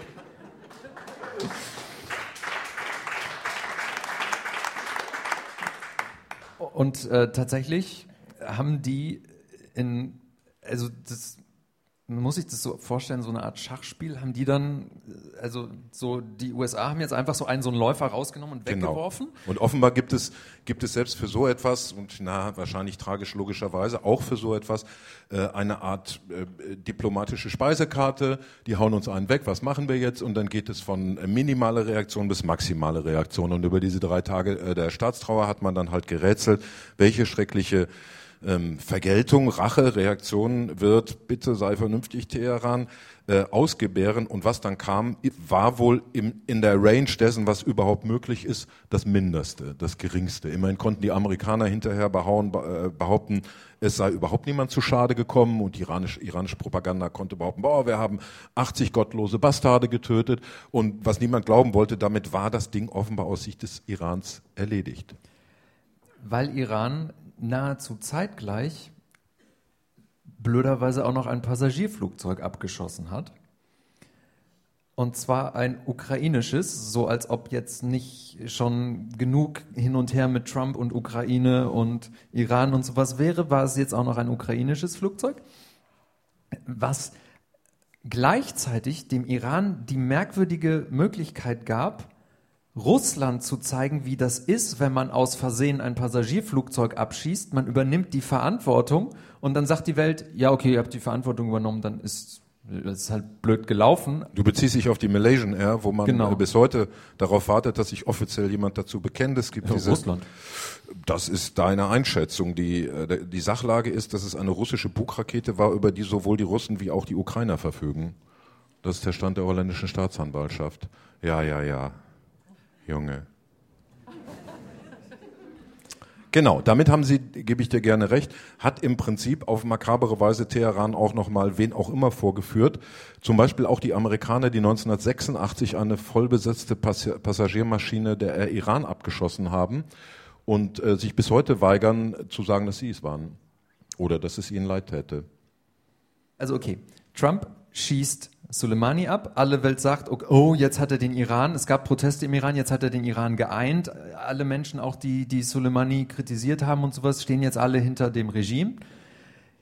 Und äh, tatsächlich haben die in, also das, muss sich das so vorstellen, so eine Art Schachspiel, haben die dann, äh, also so, die USA haben jetzt einfach so einen, so einen Läufer rausgenommen und weggeworfen. Genau. Und offenbar gibt es, gibt es selbst für so etwas, und na, wahrscheinlich tragisch logischerweise auch für so etwas, äh, eine Art äh, diplomatische Speisekarte. Die hauen uns einen weg, was machen wir jetzt? Und dann geht es von äh, minimale Reaktion bis maximale Reaktion. Und über diese drei Tage äh, der Staatstrauer hat man dann halt gerätselt, welche schreckliche ähm, Vergeltung, Rache, Reaktion wird, bitte sei vernünftig, Teheran, äh, ausgebären. Und was dann kam, war wohl im, in der Range dessen, was überhaupt möglich ist, das Mindeste, das Geringste. Immerhin konnten die Amerikaner hinterher behauen, be- äh, behaupten, es sei überhaupt niemand zu Schade gekommen und iranische, iranische Propaganda konnte behaupten, boah, wir haben 80 gottlose Bastarde getötet. Und was niemand glauben wollte, damit war das Ding offenbar aus Sicht des Irans erledigt. weil Iran nahezu zeitgleich blöderweise auch noch ein Passagierflugzeug abgeschossen hat. Und zwar ein ukrainisches, so als ob jetzt nicht schon genug hin und her mit Trump und Ukraine und Iran und sowas wäre, war es jetzt auch noch ein ukrainisches Flugzeug, was gleichzeitig dem Iran die merkwürdige Möglichkeit gab, Russland zu zeigen, wie das ist, wenn man aus Versehen ein Passagierflugzeug abschießt. Man übernimmt die Verantwortung und dann sagt die Welt, ja, okay, ihr habt die Verantwortung übernommen, dann ist das ist halt blöd gelaufen. Du beziehst dich auf die Malaysian Air, wo man Genau. äh, bis heute darauf wartet, dass sich offiziell jemand dazu bekennt. Es gibt diese, Russland. Das ist deine Einschätzung. Die, äh, die Sachlage ist, dass es eine russische Bugrakete war, über die sowohl die Russen wie auch die Ukrainer verfügen. Das ist der Stand der holländischen Staatsanwaltschaft. Ja, ja, ja. Junge. Genau, damit haben Sie, gebe ich dir gerne recht, hat im Prinzip auf makabere Weise Teheran auch nochmal wen auch immer vorgeführt. Zum Beispiel auch die Amerikaner, die 1986 eine vollbesetzte Pass Passagiermaschine der Air Iran abgeschossen haben und äh, sich bis heute weigern zu sagen, dass sie es waren oder dass es ihnen leid täte. Also okay, Trump schießt Soleimani ab, alle Welt sagt, oh, jetzt hat er den Iran, es gab Proteste im Iran, jetzt hat er den Iran geeint. Alle Menschen, auch die, die Soleimani kritisiert haben und sowas, stehen jetzt alle hinter dem Regime.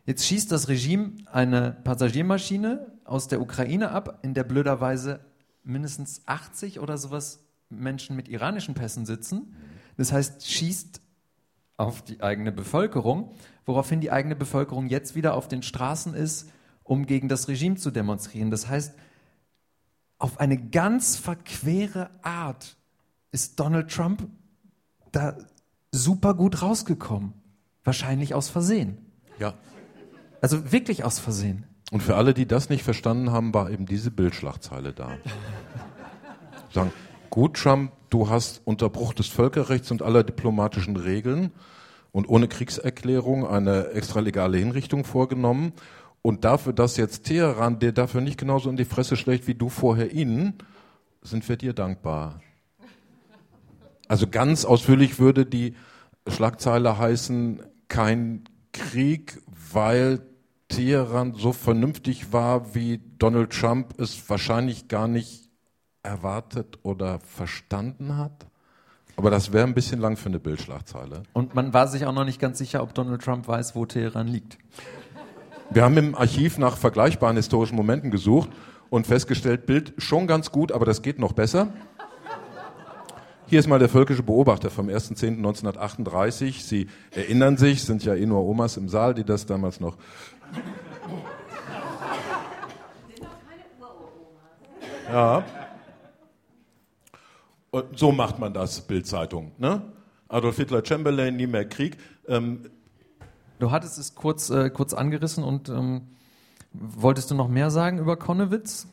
Jetzt schießt das Regime eine Passagiermaschine aus der Ukraine ab, in der blöderweise mindestens 80 oder sowas Menschen mit iranischen Pässen sitzen. Das heißt, schießt auf die eigene Bevölkerung, woraufhin die eigene Bevölkerung jetzt wieder auf den Straßen ist, um gegen das Regime zu demonstrieren. Das heißt, auf eine ganz verquere Art ist Donald Trump da super gut rausgekommen. Wahrscheinlich aus Versehen. Ja. Also wirklich aus Versehen. Und für alle, die das nicht verstanden haben, war eben diese Bildschlagzeile da. Sagen, gut, Trump, du hast unter Bruch des Völkerrechts und aller diplomatischen Regeln und ohne Kriegserklärung eine extralegale Hinrichtung vorgenommen. Und dafür, dass jetzt Teheran dir dafür nicht genauso in die Fresse schlägt wie du vorher ihnen, sind wir dir dankbar. Also ganz ausführlich würde die Schlagzeile heißen, kein Krieg, weil Teheran so vernünftig war, wie Donald Trump es wahrscheinlich gar nicht erwartet oder verstanden hat. Aber das wäre ein bisschen lang für eine Bildschlagzeile. Und man war sich auch noch nicht ganz sicher, ob Donald Trump weiß, wo Teheran liegt. Wir haben im Archiv nach vergleichbaren historischen Momenten gesucht und festgestellt, Bild schon ganz gut, aber das geht noch besser. Hier ist mal der völkische Beobachter vom 1.10.1938. Sie erinnern sich, sind ja eh nur Omas im Saal, die das damals noch. Ja. Und so macht man das, Bildzeitung. Ne? Adolf Hitler, Chamberlain, nie mehr Krieg. Ähm, Du hattest es kurz, äh, kurz angerissen und ähm, wolltest du noch mehr sagen über Konnewitz?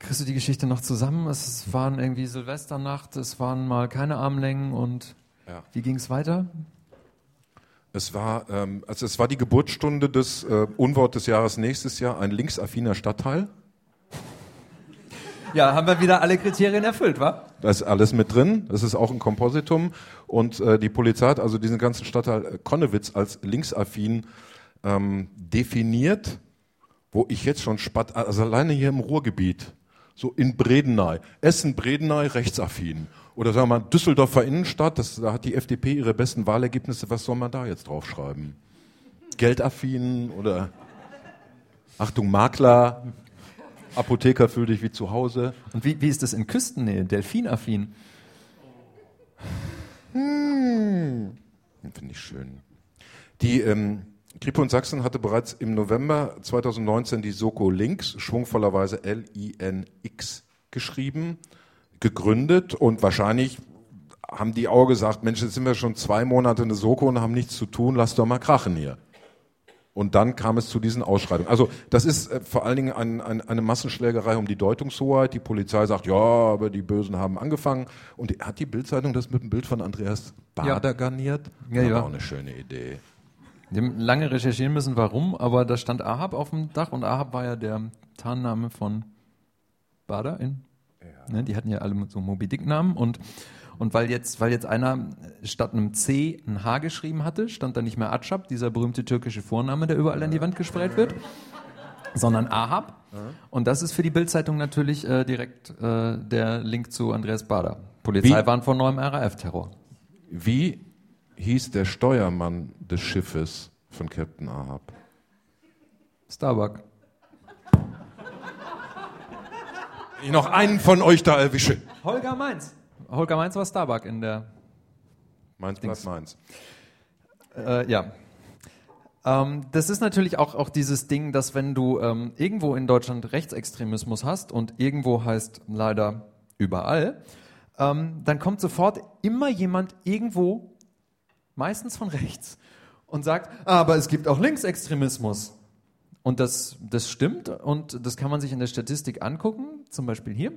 Kriegst du die Geschichte noch zusammen? Es waren irgendwie Silvesternacht, es waren mal keine Armlängen und Ja. wie ging es weiter? Es war, ähm, also es war die Geburtsstunde des äh, Unwort des Jahres nächstes Jahr, ein linksaffiner Stadtteil. Ja, haben wir wieder alle Kriterien erfüllt, wa? Da ist alles mit drin. Das ist auch ein Kompositum. Und äh, die Polizei hat also diesen ganzen Stadtteil äh, Konnewitz als linksaffin ähm, definiert, wo ich jetzt schon spatt, also alleine hier im Ruhrgebiet, so in Bredeney, Essen, Bredeney, rechtsaffin. Oder sagen wir mal Düsseldorfer Innenstadt, das, da hat die FDP ihre besten Wahlergebnisse, was soll man da jetzt draufschreiben? Geldaffin oder Achtung, Makler, Apotheker fühl dich wie zu Hause. Und wie, wie ist das in Küstennähe? Delfinaffin? Finde ich schön. Die ähm, Kripo und Sachsen hatte bereits im November 2019 die Soko Links, schwungvollerweise L-I-N-X, geschrieben, gegründet und wahrscheinlich haben die auch gesagt, Mensch, jetzt sind wir schon zwei Monate eine Soko und haben nichts zu tun, lass doch mal krachen hier. Und dann kam es zu diesen Ausschreitungen. Also das ist äh, vor allen Dingen ein, ein, eine Massenschlägerei um die Deutungshoheit. Die Polizei sagt, ja, aber die Bösen haben angefangen. Und die, hat die Bildzeitung das mit dem Bild von Andreas Bader garniert? Ja, ja. War auch eine schöne Idee. Wir haben lange recherchieren müssen, warum, aber da stand Ahab auf dem Dach und Ahab war ja der Tarnname von Bader in. Ne, die hatten ja alle so Moby Dick-Namen und, und weil jetzt, weil jetzt einer statt einem C ein H geschrieben hatte, stand da nicht mehr Atschab, dieser berühmte türkische Vorname, der überall an die Wand gesprayt wird, sondern Ahab. Und das ist für die Bildzeitung natürlich äh, direkt äh, der Link zu Andreas Bader. Polizei Wie? waren vor neuem RAF-Terror. Wie hieß der Steuermann des Schiffes von Captain Ahab? Starbuck. Ich noch einen von euch da erwische. Holger Mainz. Holger Mainz war Starbuck in der Meins bleibt meins. Äh, ja. Ähm, das ist natürlich auch, auch dieses Ding, dass wenn du ähm, irgendwo in Deutschland Rechtsextremismus hast und irgendwo heißt leider überall, ähm, dann kommt sofort immer jemand irgendwo, meistens von rechts, und sagt, "Ah, aber es gibt auch Linksextremismus. Und das, das stimmt und das kann man sich in der Statistik angucken, zum Beispiel hier.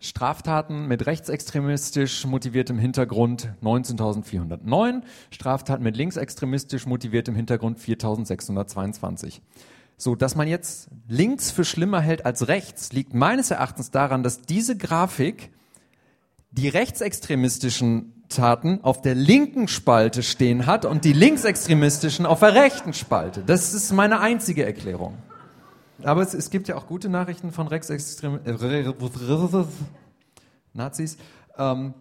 Straftaten mit rechtsextremistisch motiviertem Hintergrund 19.409, Straftaten mit linksextremistisch motiviertem Hintergrund 4.622. So, dass man jetzt links für schlimmer hält als rechts, liegt meines Erachtens daran, dass diese Grafik die rechtsextremistischen Taten auf der linken Spalte stehen hat und die linksextremistischen auf der rechten Spalte. Das ist meine einzige Erklärung. Aber es, es gibt ja auch gute Nachrichten von rechtsextremen äh, Nazis. Ähm,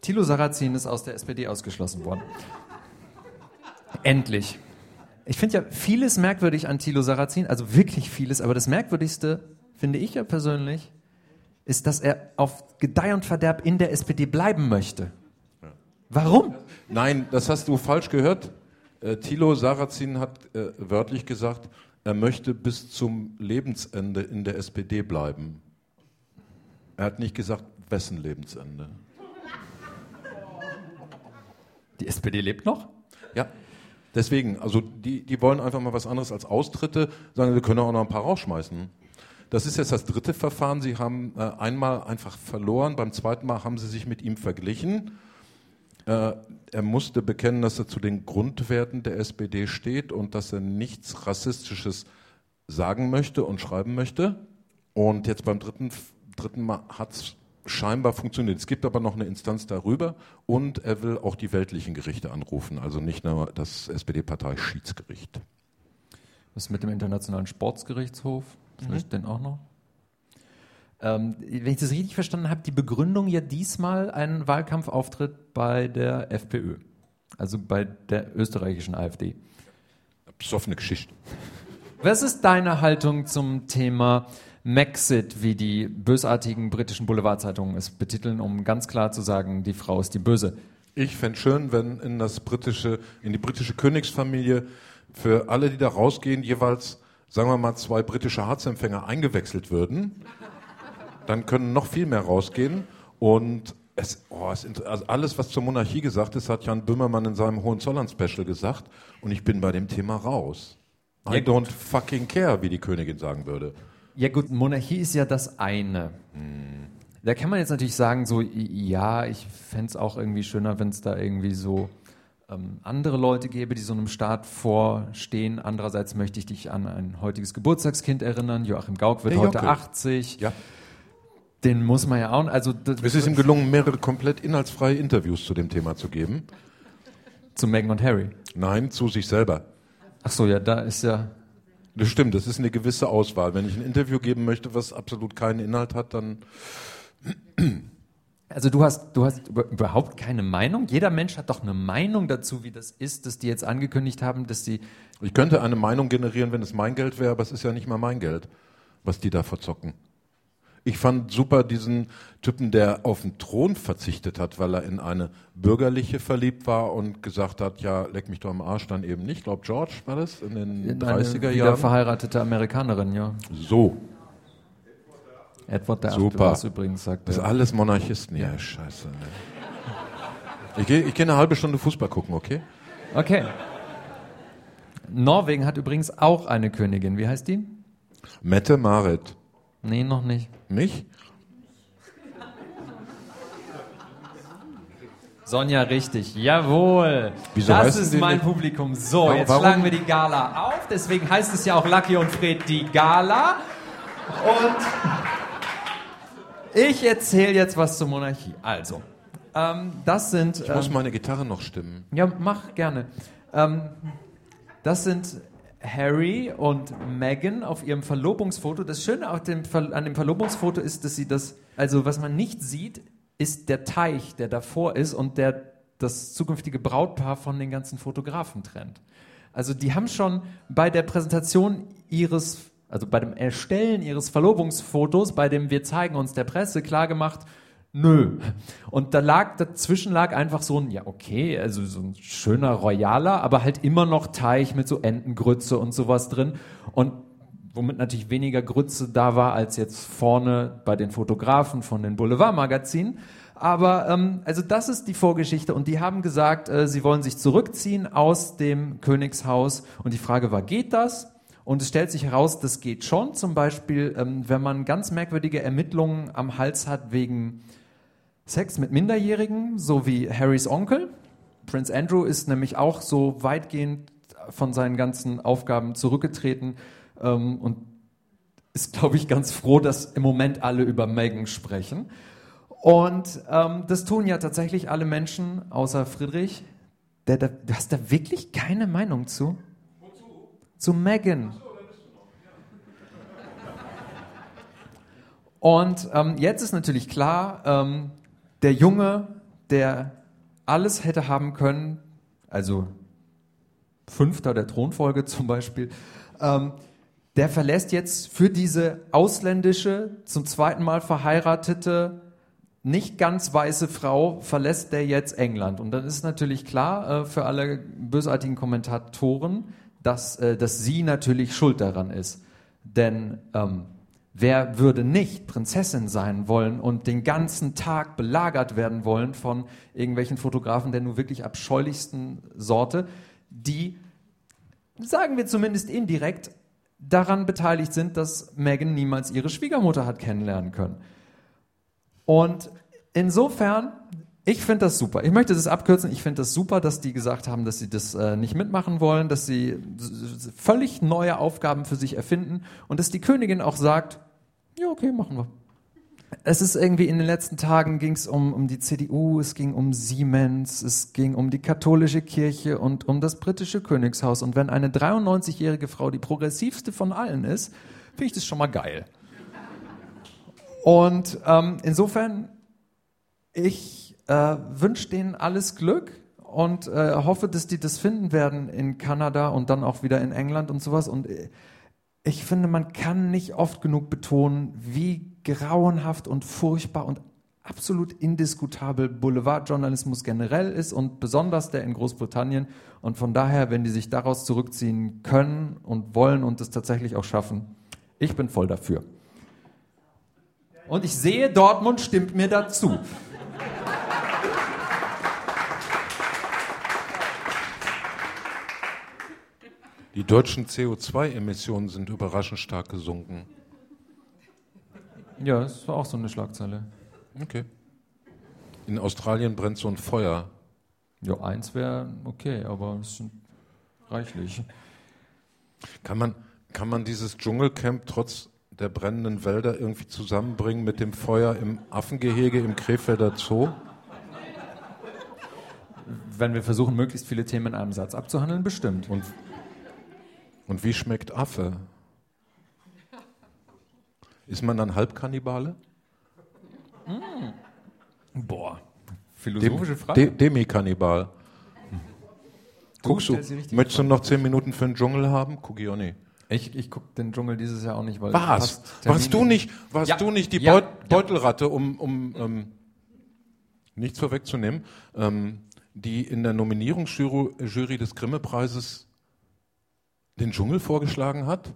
Thilo Sarrazin ist aus der SPD ausgeschlossen worden. Endlich. Ich finde ja vieles merkwürdig an Thilo Sarrazin, also wirklich vieles, aber das Merkwürdigste, finde ich ja persönlich, ist, dass er auf Gedeih und Verderb in der SPD bleiben möchte. Warum? Nein, das hast du falsch gehört. Äh, Thilo Sarrazin hat äh, wörtlich gesagt, er möchte bis zum Lebensende in der SPD bleiben. Er hat nicht gesagt, wessen Lebensende. Die SPD lebt noch? Ja. Deswegen, also die, die wollen einfach mal was anderes als Austritte, sagen, wir können auch noch ein paar rausschmeißen. Das ist jetzt das dritte Verfahren. Sie haben äh, einmal einfach verloren, beim zweiten Mal haben sie sich mit ihm verglichen. Äh, er musste bekennen, dass er zu den Grundwerten der SPD steht und dass er nichts Rassistisches sagen möchte und schreiben möchte. Und jetzt beim dritten, dritten Mal hat es scheinbar funktioniert. Es gibt aber noch eine Instanz darüber und er will auch die weltlichen Gerichte anrufen, also nicht nur das SPD-Partei-Schiedsgericht. Was ist mit dem Internationalen Sportsgerichtshof? Vielleicht den auch noch? Ähm, wenn ich das richtig verstanden habe, die Begründung ja diesmal ein Wahlkampfauftritt bei der FPÖ, also bei der österreichischen AfD. Besoffene Geschichte. Was ist deine Haltung zum Thema Maxit, wie die bösartigen britischen Boulevardzeitungen es betiteln, um ganz klar zu sagen, die Frau ist die Böse? Ich fände schön, wenn in das britische, in die britische Königsfamilie für alle, die da rausgehen, jeweils, sagen wir mal, zwei britische Harzempfänger eingewechselt würden. Dann können noch viel mehr rausgehen. Und es, oh, es, also alles, was zur Monarchie gesagt ist, hat Jan Böhmermann in seinem Hohenzollern-Special gesagt. Und ich bin bei dem Thema raus. I Ja, don't fucking care, wie die Königin sagen würde. Ja gut, Monarchie ist ja das eine. Da kann man jetzt natürlich sagen, so, ja, ich fände es auch irgendwie schöner, wenn es da irgendwie so ähm, andere Leute gäbe, die so einem Staat vorstehen. Andererseits möchte ich dich an ein heutiges Geburtstagskind erinnern. Joachim Gauck wird Der heute Jockel. 80. Ja. Den muss man ja auch, also Es ist ihm gelungen, mehrere komplett inhaltsfreie Interviews zu dem Thema zu geben. zu Meghan und Harry. Nein, zu sich selber. Ach so, ja, da ist ja Das stimmt, das ist eine gewisse Auswahl. Wenn ich ein Interview geben möchte, was absolut keinen Inhalt hat, dann Also du hast, du hast über, überhaupt keine Meinung. Jeder Mensch hat doch eine Meinung dazu, wie das ist, dass die jetzt angekündigt haben, dass sie. Ich könnte eine Meinung generieren, wenn es mein Geld wäre, aber es ist ja nicht mal mein Geld, was die da verzocken. Ich fand super diesen Typen, der auf den Thron verzichtet hat, weil er in eine bürgerliche verliebt war und gesagt hat, ja, leck mich doch am Arsch, dann eben nicht. Ich glaube, George war das in den in 30er eine wieder Jahren. verheiratete Amerikanerin, ja. So, Edward der Super. Achte übrigens, sagt das ist alles Monarchisten. Ja, scheiße. Ich gehe ich geh eine halbe Stunde Fußball gucken, okay? Okay. Norwegen hat übrigens auch eine Königin. Wie heißt die? Mette Marit. Nee, noch nicht. Nicht? Sonja, richtig. Jawohl. Wieso das ist mein nicht- Publikum. So, Warum- jetzt warum- schlagen wir die Gala auf. Deswegen heißt es ja auch Lucky und Fred die Gala. Und ich erzähle jetzt was zur Monarchie. Also, ähm, das sind. Ich muss ähm, meine Gitarre noch stimmen. Ja, mach gerne. Ähm, das sind Harry und Meghan auf ihrem Verlobungsfoto. Das Schöne dem, Ver- an dem Verlobungsfoto ist, dass sie das, also was man nicht sieht, ist der Teich, der davor ist und der das zukünftige Brautpaar von den ganzen Fotografen trennt. Also die haben schon bei der Präsentation ihres, also bei dem Erstellen ihres Verlobungsfotos, bei dem wir zeigen uns der Presse klargemacht, Nö. Und da lag, dazwischen lag einfach so ein, ja, okay, also so ein schöner Royaler, aber halt immer noch Teich mit so Entengrütze und sowas drin. Und womit natürlich weniger Grütze da war als jetzt vorne bei den Fotografen von den Boulevardmagazinen. Aber ähm, also das ist die Vorgeschichte und die haben gesagt, äh, sie wollen sich zurückziehen aus dem Königshaus. Und die Frage war, geht das? Und es stellt sich heraus, das geht schon. Zum Beispiel, ähm, wenn man ganz merkwürdige Ermittlungen am Hals hat wegen Sex mit Minderjährigen, so wie Harrys Onkel. Prince Andrew ist nämlich auch so weitgehend von seinen ganzen Aufgaben zurückgetreten ähm, und ist, glaube ich, ganz froh, dass im Moment alle über Meghan sprechen. Und ähm, das tun ja tatsächlich alle Menschen, außer Friedrich. Der, der, du hast da wirklich keine Meinung zu? Zu Meghan. Und ähm, jetzt ist natürlich klar, ähm, der Junge, der alles hätte haben können, also Fünfter der Thronfolge zum Beispiel, ähm, der verlässt jetzt für diese ausländische, zum zweiten Mal verheiratete, nicht ganz weiße Frau, verlässt der jetzt England. Und dann ist natürlich klar äh, für alle bösartigen Kommentatoren, dass, äh, dass sie natürlich schuld daran ist. Denn ähm, wer würde nicht Prinzessin sein wollen und den ganzen Tag belagert werden wollen von irgendwelchen Fotografen der nur wirklich abscheulichsten Sorte, die, sagen wir zumindest indirekt, daran beteiligt sind, dass Meghan niemals ihre Schwiegermutter hat kennenlernen können. Und insofern, ich finde das super. Ich möchte das abkürzen. Ich finde das super, dass die gesagt haben, dass sie das äh, nicht mitmachen wollen, dass sie völlig neue Aufgaben für sich erfinden und dass die Königin auch sagt, ja, okay, machen wir. Es ist irgendwie in den letzten Tagen ging es um, um die CDU, es ging um Siemens, es ging um die katholische Kirche und um das britische Königshaus. Und wenn eine 93-jährige Frau die progressivste von allen ist, finde ich das schon mal geil. Und ähm, insofern, ich äh, wünsche denen alles Glück und äh, hoffe, dass die das finden werden in Kanada und dann auch wieder in England und sowas. Und äh, ich finde, man kann nicht oft genug betonen, wie grauenhaft und furchtbar und absolut indiskutabel Boulevardjournalismus generell ist und besonders der in Großbritannien. Und von daher, wenn die sich daraus zurückziehen können und wollen und es tatsächlich auch schaffen, ich bin voll dafür. Und ich sehe, Dortmund stimmt mir dazu. Die deutschen CO2-Emissionen sind überraschend stark gesunken. Ja, das war auch so eine Schlagzeile. Okay. In Australien brennt so ein Feuer. Ja, eins wäre okay, aber es sind reichlich. Kann man, kann man dieses Dschungelcamp trotz der brennenden Wälder irgendwie zusammenbringen mit dem Feuer im Affengehege im Krefelder Zoo? Wenn wir versuchen, möglichst viele Themen in einem Satz abzuhandeln, bestimmt. Und, und wie schmeckt Affe? Ist man dann Halbkannibale? Boah, Dem, philosophische Frage. De, Demikannibal. Guckst du, möchtest du noch zehn Minuten für den Dschungel haben? Guck ich auch nicht. Ich, ich gucke den Dschungel dieses Jahr auch nicht, weil Was? Warst du nicht, warst Ja. du nicht die Ja. Beut, Beutelratte, um, um ähm, nichts vorwegzunehmen, ähm, die in der Nominierungsjury Jury des Grimme-Preises den Dschungel vorgeschlagen hat?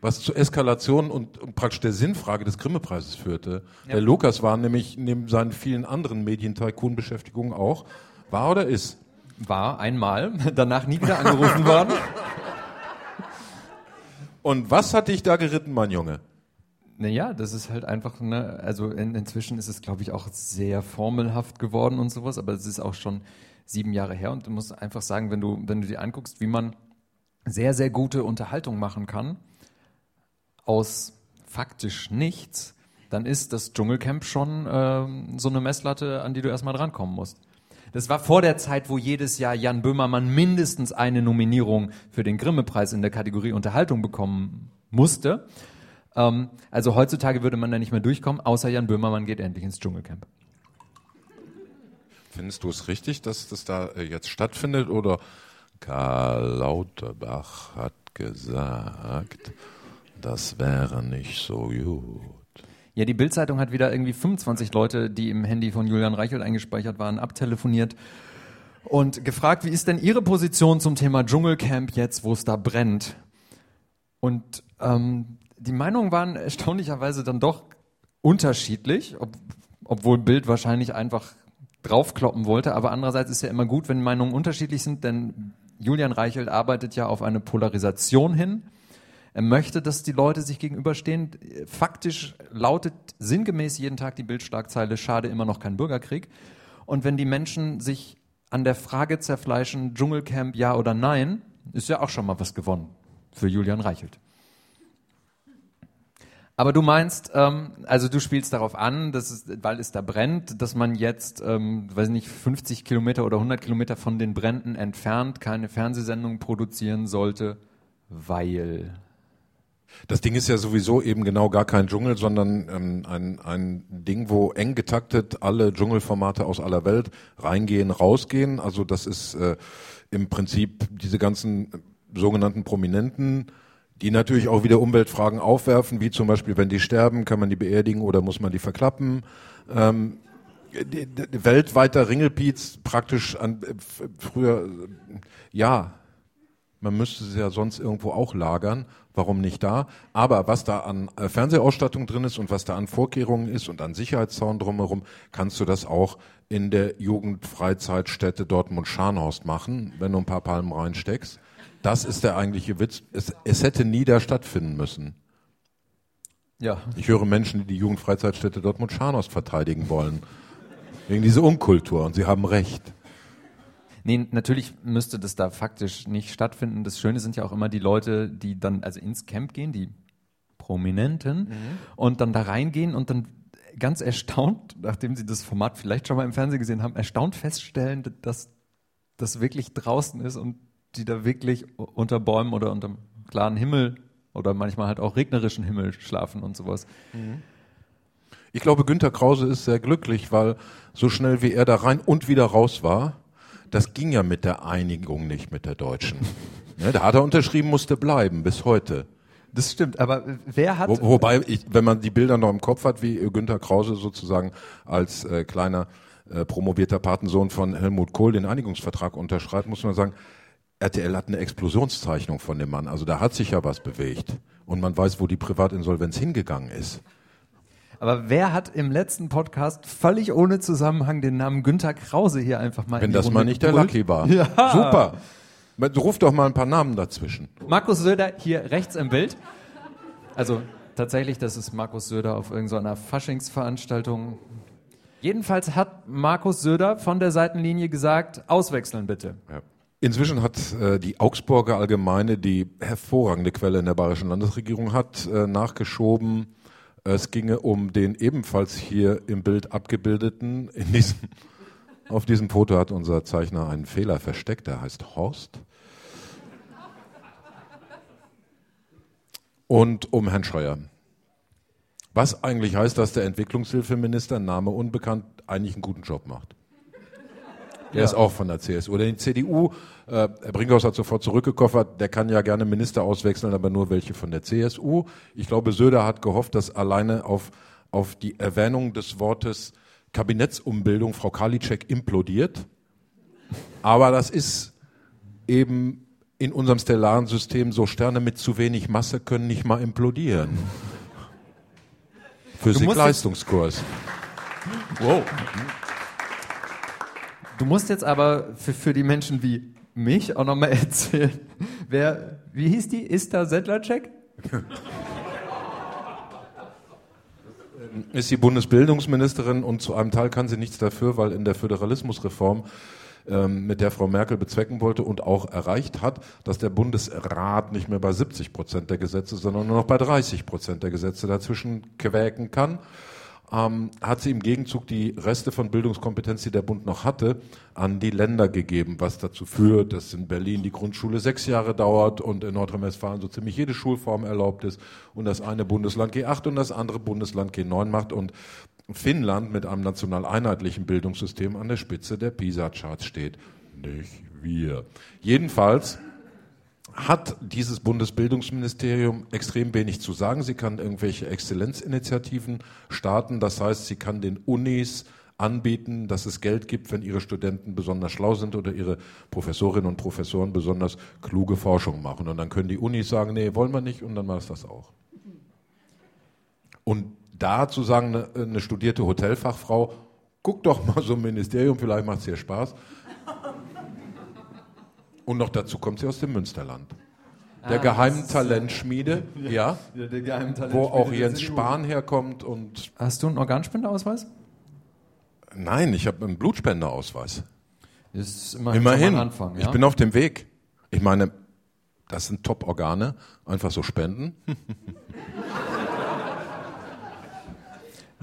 Was zur Eskalation und, und praktisch der Sinnfrage des Grimme-Preises führte. Der Lukas war nämlich neben seinen vielen anderen Medientycoon-Beschäftigungen auch, war oder ist? War einmal, danach nie wieder angerufen worden. Und was hat dich da geritten, mein Junge? Naja, das ist halt einfach, ne, also in, inzwischen ist es, glaube ich, auch sehr formelhaft geworden und sowas, aber es ist auch schon sieben Jahre her und du musst einfach sagen, wenn du, wenn du dir anguckst, wie man sehr, sehr gute Unterhaltung machen kann, aus faktisch nichts, dann ist das Dschungelcamp schon ähm, so eine Messlatte, an die du erstmal drankommen musst. Das war vor der Zeit, wo jedes Jahr Jan Böhmermann mindestens eine Nominierung für den Grimme-Preis in der Kategorie Unterhaltung bekommen musste. Ähm, also heutzutage würde man da nicht mehr durchkommen, außer Jan Böhmermann geht endlich ins Dschungelcamp. Findest du es richtig, dass das da äh, jetzt stattfindet? Oder Karl Lauterbach hat gesagt, das wäre nicht so gut. Ja, die Bildzeitung hat wieder irgendwie 25 Leute, die im Handy von Julian Reichelt eingespeichert waren, abtelefoniert und gefragt, wie ist denn Ihre Position zum Thema Dschungelcamp jetzt, wo es da brennt? Und ähm, die Meinungen waren erstaunlicherweise dann doch unterschiedlich, ob, obwohl Bild wahrscheinlich einfach draufkloppen wollte. Aber andererseits ist ja immer gut, wenn Meinungen unterschiedlich sind, denn Julian Reichelt arbeitet ja auf eine Polarisation hin. Er möchte, dass die Leute sich gegenüberstehen. Faktisch lautet sinngemäß jeden Tag die Bildschlagzeile, schade immer noch kein Bürgerkrieg. Und wenn die Menschen sich an der Frage zerfleischen, Dschungelcamp ja oder nein, ist ja auch schon mal was gewonnen für Julian Reichelt. Aber du meinst, ähm, also du spielst darauf an, dass es, weil es da brennt, dass man jetzt, ähm, weiß nicht, 50 Kilometer oder 100 Kilometer von den Bränden entfernt keine Fernsehsendung produzieren sollte, weil Das Ding ist ja sowieso eben genau gar kein Dschungel, sondern ähm, ein, ein Ding, wo eng getaktet alle Dschungelformate aus aller Welt reingehen, rausgehen. Also das ist äh, im Prinzip diese ganzen sogenannten Prominenten, die natürlich auch wieder Umweltfragen aufwerfen, wie zum Beispiel, wenn die sterben, kann man die beerdigen oder muss man die verklappen. Ähm, die, die, weltweiter Ringelpiez praktisch an, äh, früher, ja, man müsste sie ja sonst irgendwo auch lagern. Warum nicht da? Aber was da an äh, Fernsehausstattung drin ist und was da an Vorkehrungen ist und an Sicherheitszaun drumherum, kannst du das auch in der Jugendfreizeitstätte Dortmund-Scharnhorst machen, wenn du ein paar Palmen reinsteckst. Das ist der eigentliche Witz. Es, es hätte nie da stattfinden müssen. Ja. Ich höre Menschen, die die Jugendfreizeitstätte Dortmund-Scharnhorst verteidigen wollen. Wegen dieser Unkultur. Und sie haben recht. Nee, natürlich müsste das da faktisch nicht stattfinden. Das Schöne sind ja auch immer die Leute, die dann also ins Camp gehen, die Prominenten, mhm. und dann da reingehen und dann ganz erstaunt, nachdem sie das Format vielleicht schon mal im Fernsehen gesehen haben, erstaunt feststellen, dass das wirklich draußen ist und die da wirklich unter Bäumen oder unter klaren Himmel oder manchmal halt auch regnerischen Himmel schlafen und sowas. Mhm. Ich glaube, Günter Krause ist sehr glücklich, weil so schnell wie er da rein und wieder raus war, das ging ja mit der Einigung nicht mit der Deutschen. Ja, da hat er unterschrieben, musste bleiben bis heute. Das stimmt, aber wer hat. Wo, wobei, ich, wenn man die Bilder noch im Kopf hat, wie Günter Krause sozusagen als äh, kleiner äh, promovierter Patensohn von Helmut Kohl den Einigungsvertrag unterschreibt, muss man sagen, RTL hat eine Explosionszeichnung von dem Mann. Also da hat sich ja was bewegt. Und man weiß, wo die Privatinsolvenz hingegangen ist. Aber wer hat im letzten Podcast völlig ohne Zusammenhang den Namen Günther Krause hier einfach mal Wenn das Runde mal nicht geholt? der Lucky war. Ja. Super. Ruf doch mal ein paar Namen dazwischen. Markus Söder hier rechts im Bild. Also tatsächlich, das ist Markus Söder auf irgendeiner Faschingsveranstaltung. Jedenfalls hat Markus Söder von der Seitenlinie gesagt, auswechseln bitte. Ja. Inzwischen hat äh, die Augsburger Allgemeine, die hervorragende Quelle in der bayerischen Landesregierung hat, äh, nachgeschoben, es ginge um den ebenfalls hier im Bild abgebildeten. In diesem, auf diesem Foto hat unser Zeichner einen Fehler versteckt, der heißt Horst. Und um Herrn Scheuer. Was eigentlich heißt, dass der Entwicklungshilfeminister, Name unbekannt, eigentlich einen guten Job macht. Der ja. ist auch von der CSU. Oder die CDU, äh, Herr Brinkhaus hat sofort zurückgekoffert, der kann ja gerne Minister auswechseln, aber nur welche von der CSU. Ich glaube, Söder hat gehofft, dass alleine auf, auf die Erwähnung des Wortes Kabinettsumbildung Frau Karliczek implodiert. Aber das ist eben in unserem stellaren System so Sterne mit zu wenig Masse können nicht mal implodieren. Physik-Leistungskurs. Wow. Du musst jetzt aber für, für die Menschen wie mich auch nochmal erzählen, wer, wie hieß die? Ista Sedlacek? Ist die Bundesbildungsministerin und zu einem Teil kann sie nichts dafür, weil in der Föderalismusreform ähm, mit der Frau Merkel bezwecken wollte und auch erreicht hat, dass der Bundesrat nicht mehr bei 70 Prozent der Gesetze, sondern nur noch bei 30 Prozent der Gesetze dazwischen quäken kann ähm, hat sie im Gegenzug die Reste von Bildungskompetenz, die der Bund noch hatte, an die Länder gegeben, was dazu führt, dass in Berlin die Grundschule sechs Jahre dauert und in Nordrhein-Westfalen so ziemlich jede Schulform erlaubt ist und das eine Bundesland G8 und das andere Bundesland G9 macht und Finnland mit einem national einheitlichen Bildungssystem an der Spitze der PISA-Charts steht. Nicht wir. Jedenfalls hat dieses Bundesbildungsministerium extrem wenig zu sagen. Sie kann irgendwelche Exzellenzinitiativen starten. Das heißt, sie kann den Unis anbieten, dass es Geld gibt, wenn ihre Studenten besonders schlau sind oder ihre Professorinnen und Professoren besonders kluge Forschung machen. Und dann können die Unis sagen, nee, wollen wir nicht und dann war es das auch. Und da zu sagen, eine, eine studierte Hotelfachfrau, guck doch mal so ein Ministerium, vielleicht macht es dir Spaß. Und noch dazu kommt sie aus dem Münsterland. Der ah, geheimen Talentschmiede, ja, ja der geheimen Talentschmiede wo auch Jens Spahn herkommt und. Hast du einen Organspendeausweis? Nein, ich habe einen Blutspendeausweis. Das ist immerhin, immerhin. Anfang, ja? Ich bin auf dem Weg. Ich meine, das sind Top-Organe, einfach so spenden.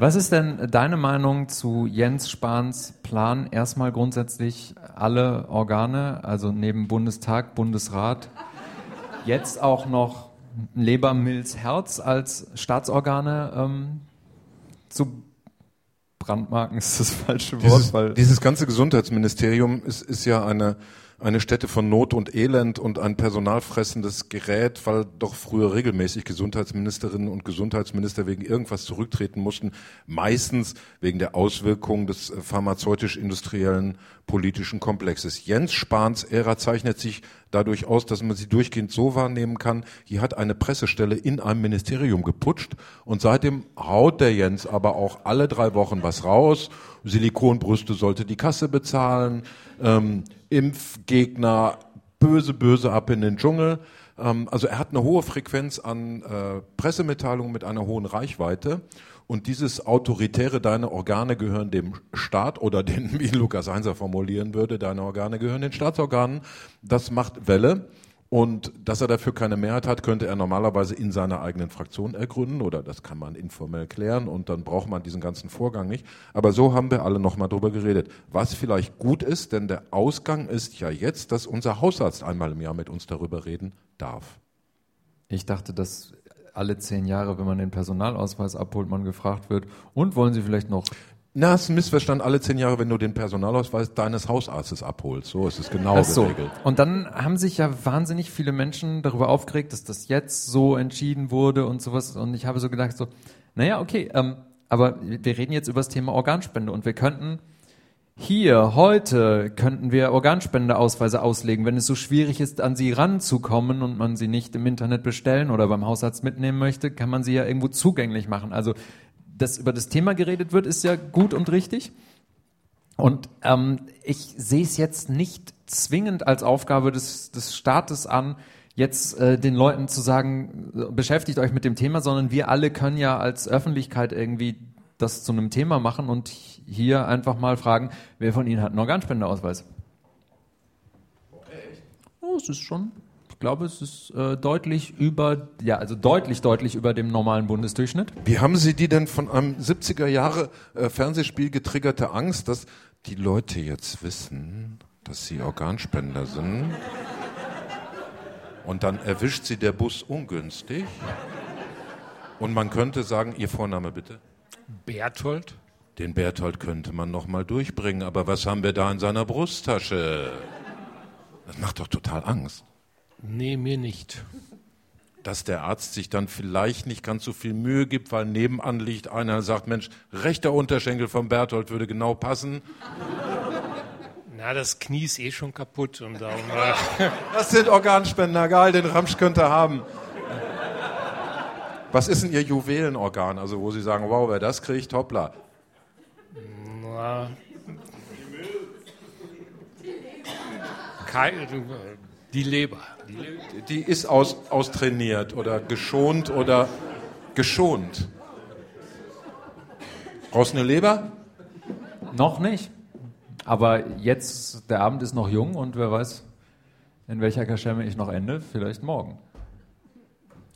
Was ist denn deine Meinung zu Jens Spahns Plan, erstmal grundsätzlich alle Organe, also neben Bundestag, Bundesrat, jetzt auch noch Leber, Milz, Herz als Staatsorgane ähm, zu brandmarken, ist das falsche Wort. Dieses, weil dieses ganze Gesundheitsministerium ist, ist ja eine, eine Stätte von Not und Elend und ein personalfressendes Gerät, weil doch früher regelmäßig Gesundheitsministerinnen und Gesundheitsminister wegen irgendwas zurücktreten mussten, meistens wegen der Auswirkungen des äh, pharmazeutisch-industriellen politischen Komplexes. Jens Spahns Ära zeichnet sich dadurch aus, dass man sie durchgehend so wahrnehmen kann, hier hat eine Pressestelle in einem Ministerium geputscht und seitdem haut der Jens aber auch alle drei Wochen was raus. Silikonbrüste sollte die Kasse bezahlen, ähm, Impfgegner böse, böse ab in den Dschungel. Ähm, also er hat eine hohe Frequenz an äh, Pressemitteilungen mit einer hohen Reichweite. Und dieses autoritäre, deine Organe gehören dem Staat oder den, wie Lukas Heinzer formulieren würde, deine Organe gehören den Staatsorganen, das macht Welle. Und dass er dafür keine Mehrheit hat, könnte er normalerweise in seiner eigenen Fraktion ergründen oder das kann man informell klären und dann braucht man diesen ganzen Vorgang nicht. Aber so haben wir alle nochmal drüber geredet. Was vielleicht gut ist, denn der Ausgang ist ja jetzt, dass unser Hausarzt einmal im Jahr mit uns darüber reden darf. ich dachte, dass alle zehn Jahre, wenn man den Personalausweis abholt, man gefragt wird, und wollen Sie vielleicht noch Na, ist ein Missverstand alle zehn Jahre, wenn du den Personalausweis deines Hausarztes abholst. So ist es genau Ach so. geregelt. Und dann haben sich ja wahnsinnig viele Menschen darüber aufgeregt, dass das jetzt so entschieden wurde und sowas. Und ich habe so gedacht, so, naja, okay, ähm, aber wir reden jetzt über das Thema Organspende und wir könnten hier, heute, könnten wir Organspendeausweise auslegen. Wenn es so schwierig ist, an sie ranzukommen und man sie nicht im Internet bestellen oder beim Hausarzt mitnehmen möchte, kann man sie ja irgendwo zugänglich machen. Also, dass über das Thema geredet wird, ist ja gut und richtig. Und ähm, ich sehe es jetzt nicht zwingend als Aufgabe des, des Staates an, jetzt äh, den Leuten zu sagen, beschäftigt euch mit dem Thema, sondern wir alle können ja als Öffentlichkeit irgendwie das zu einem Thema machen und hier einfach mal fragen, wer von Ihnen hat einen Organspendeausweis? Oh, es ist schon, ich glaube, es ist äh, deutlich über, ja, also deutlich, deutlich über dem normalen Bundesdurchschnitt. Wie haben Sie die denn von einem 70er Jahre äh, Fernsehspiel getriggerte Angst, dass die Leute jetzt wissen, dass sie Organspender sind? Und dann erwischt sie der Bus ungünstig? Und man könnte sagen, Ihr Vorname bitte? Berthold? Den Berthold könnte man noch mal durchbringen, aber was haben wir da in seiner Brusttasche? Das macht doch total Angst. Nee, mir nicht. Dass der Arzt sich dann vielleicht nicht ganz so viel Mühe gibt, weil nebenan liegt einer und sagt, Mensch, rechter Unterschenkel vom Berthold würde genau passen. Na, das Knie ist eh schon kaputt und darum. Äh, Das sind Organspender, geil, den Ramsch könnte er haben. Was ist denn Ihr Juwelenorgan? Also wo Sie sagen, wow, wer das kriegt, hoppla. na, Kein, die Leber. Die Leber. Die ist aus, austrainiert oder geschont oder geschont. Brauchst du eine Leber? Noch nicht. Aber jetzt, der Abend ist noch jung und wer weiß, in welcher Kaschemme ich noch ende, vielleicht morgen.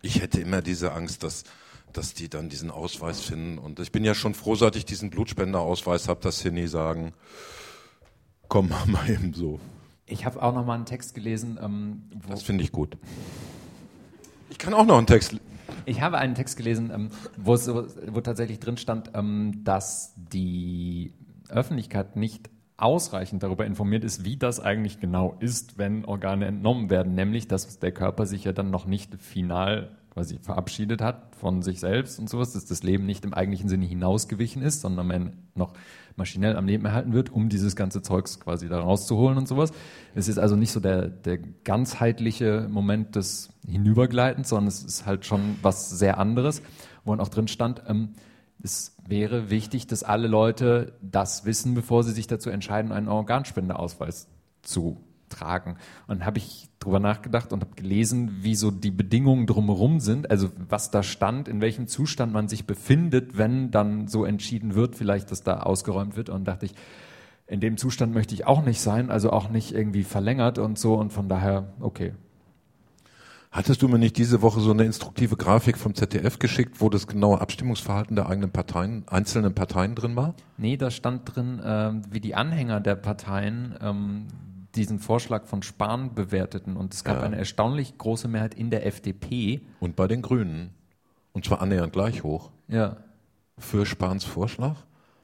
Ich hätte immer diese Angst, dass, dass die dann diesen Ausweis finden. Und ich bin ja schon froh, seit ich diesen Blutspenderausweis habe, dass sie nie sagen, komm mal mal eben so. Ich habe auch noch mal einen Text gelesen, ähm, wo Das finde ich gut. Ich kann auch noch einen Text. Ich habe einen Text gelesen, ähm, wo, wo tatsächlich drin stand, ähm, dass die Öffentlichkeit nicht ausreichend darüber informiert ist, wie das eigentlich genau ist, wenn Organe entnommen werden. Nämlich, dass der Körper sich ja dann noch nicht final quasi verabschiedet hat von sich selbst und sowas, dass das Leben nicht im eigentlichen Sinne hinausgewichen ist, sondern man noch maschinell am Leben erhalten wird, um dieses ganze Zeugs quasi da rauszuholen und sowas. Es ist also nicht so der, der ganzheitliche Moment des Hinübergleitens, sondern es ist halt schon was sehr anderes, wo dann auch drin stand, ähm, es wäre wichtig, dass alle Leute das wissen, bevor sie sich dazu entscheiden, einen Organspendeausweis zu tragen. Und habe ich drüber nachgedacht und habe gelesen, wie so die Bedingungen drumherum sind, also was da stand, in welchem Zustand man sich befindet, wenn dann so entschieden wird, vielleicht, dass da ausgeräumt wird. Und dachte ich, in dem Zustand möchte ich auch nicht sein, also auch nicht irgendwie verlängert und so. Und von daher, okay. Hattest du mir nicht diese Woche so eine instruktive Grafik vom ZDF geschickt, wo das genaue Abstimmungsverhalten der eigenen Parteien, einzelnen Parteien drin war? Nee, da stand drin, ähm, wie die Anhänger der Parteien ähm, diesen Vorschlag von Spahn bewerteten. Und es gab Ja. eine erstaunlich große Mehrheit in der FDP. Und bei den Grünen. Und zwar annähernd gleich hoch. Ja. Für Spahns Vorschlag?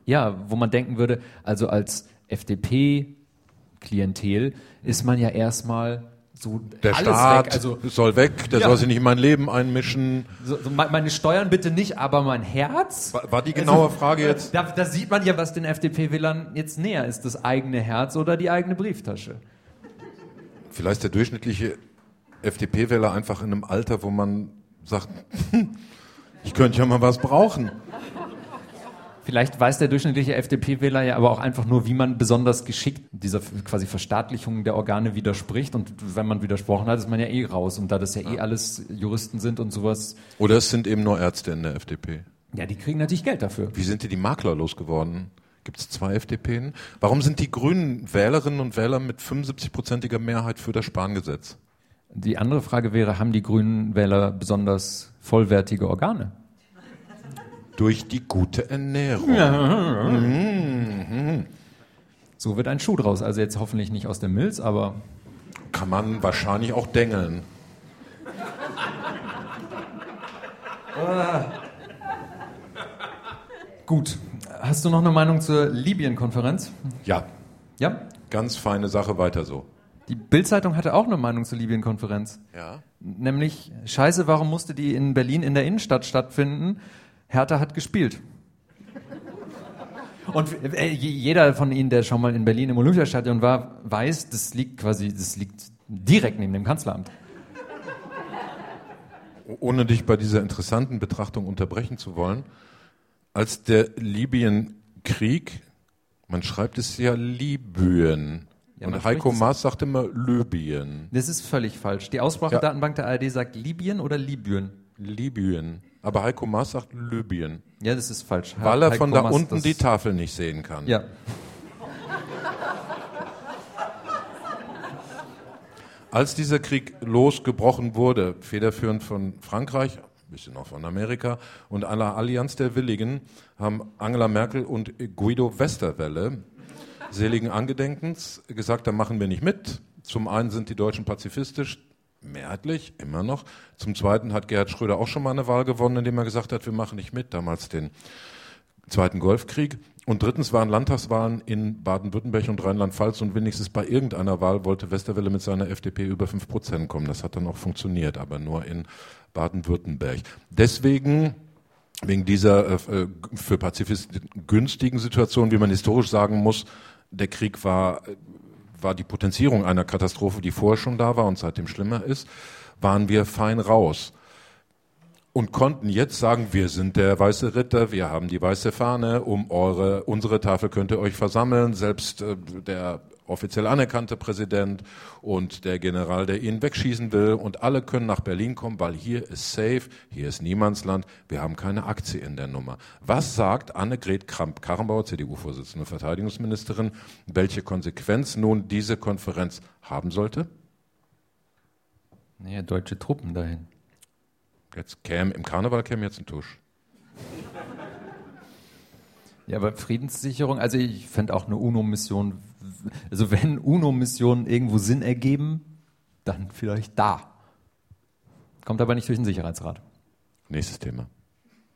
Ja, wo man denken würde, also als FDP-Klientel ist man ja erstmal so Der alles Staat weg. Also soll weg, der Ja. soll sich nicht in mein Leben einmischen. so, so me- meine Steuern bitte nicht, aber mein Herz. War, war die genaue Frage jetzt? Da, da sieht man ja, was den FDP-Wählern jetzt näher ist, das eigene Herz oder die eigene Brieftasche. Vielleicht der durchschnittliche FDP-Wähler einfach in einem Alter, wo man sagt, ich könnte ja mal was brauchen. Vielleicht weiß der durchschnittliche FDP-Wähler ja aber auch einfach nur, wie man besonders geschickt dieser quasi Verstaatlichung der Organe widerspricht. Und wenn man widersprochen hat, ist man ja eh raus. Und da das ja eh alles Juristen sind und sowas, Oder es sind eben nur Ärzte in der FDP. ja, die kriegen natürlich Geld dafür. Wie sind die die Makler losgeworden? Gibt es zwei FDPen? Warum sind die grünen Wählerinnen und Wähler mit 75-prozentiger Mehrheit für das Spangesetz? Die andere Frage wäre, haben die grünen Wähler besonders vollwertige Organe? Durch die gute Ernährung. So wird ein Schuh draus. Also jetzt hoffentlich nicht aus der Milz, aber Kann man wahrscheinlich auch dengeln. gut. Hast du noch eine Meinung zur Libyen-Konferenz? Ja, Ja? ganz feine Sache, weiter so. Die Bild-Zeitung hatte auch eine Meinung zur Libyen-Konferenz. Ja. Nämlich, scheiße, warum musste die in Berlin in der Innenstadt stattfinden? Hertha hat gespielt. Und äh, je- jeder von Ihnen, der schon mal in Berlin im Olympiastadion war, weiß, das liegt quasi, das liegt direkt neben dem Kanzleramt. Ohne dich bei dieser interessanten Betrachtung unterbrechen zu wollen, als der Libyen-Krieg, man schreibt es ja Libyen. Ja, und Heiko Maas sagt immer Libyen. Das ist völlig falsch. Die Aussprachedatenbank der ARD sagt Libyen oder Libyen. Libyen. Aber Heiko Maas sagt Libyen. Ja, das ist falsch. Weil er Heiko von da Maas, unten die Tafel nicht sehen kann. Ja. Als dieser Krieg losgebrochen wurde, federführend von Frankreich, ein bisschen auch von Amerika und aller Allianz der Willigen, haben Angela Merkel und Guido Westerwelle seligen Angedenkens gesagt, da machen wir nicht mit. Zum einen sind die Deutschen pazifistisch, mehrheitlich, immer noch. Zum zweiten hat Gerhard Schröder auch schon mal eine Wahl gewonnen, indem er gesagt hat, wir machen nicht mit, damals den Zweiten Golfkrieg. Und drittens waren Landtagswahlen in Baden-Württemberg und Rheinland-Pfalz und wenigstens bei irgendeiner Wahl wollte Westerwelle mit seiner FDP über 5 Prozent kommen. Das hat dann auch funktioniert, aber nur in Baden-Württemberg. Deswegen, wegen dieser äh, für Pazifisten günstigen Situation, wie man historisch sagen muss, der Krieg war, war die Potenzierung einer Katastrophe, die vorher schon da war und seitdem schlimmer ist, waren wir fein raus. Und konnten jetzt sagen, wir sind der weiße Ritter, wir haben die weiße Fahne, um eure, unsere Tafel könnt ihr euch versammeln, selbst äh, der offiziell anerkannte Präsident und der General, der ihn wegschießen will und alle können nach Berlin kommen, weil hier ist safe, hier ist Niemandsland, wir haben keine Aktie in der Nummer. Was sagt Annegret Kramp-Karrenbauer, CDU-Vorsitzende Verteidigungsministerin, welche Konsequenz nun diese Konferenz haben sollte? Naja, deutsche Truppen dahin. Jetzt käme, im Karneval käme jetzt ein Tusch. Ja, aber Friedenssicherung, also ich fände auch eine UNO-Mission, also wenn UNO-Missionen irgendwo Sinn ergeben, dann vielleicht da. Kommt aber nicht durch den Sicherheitsrat. Nächstes Thema.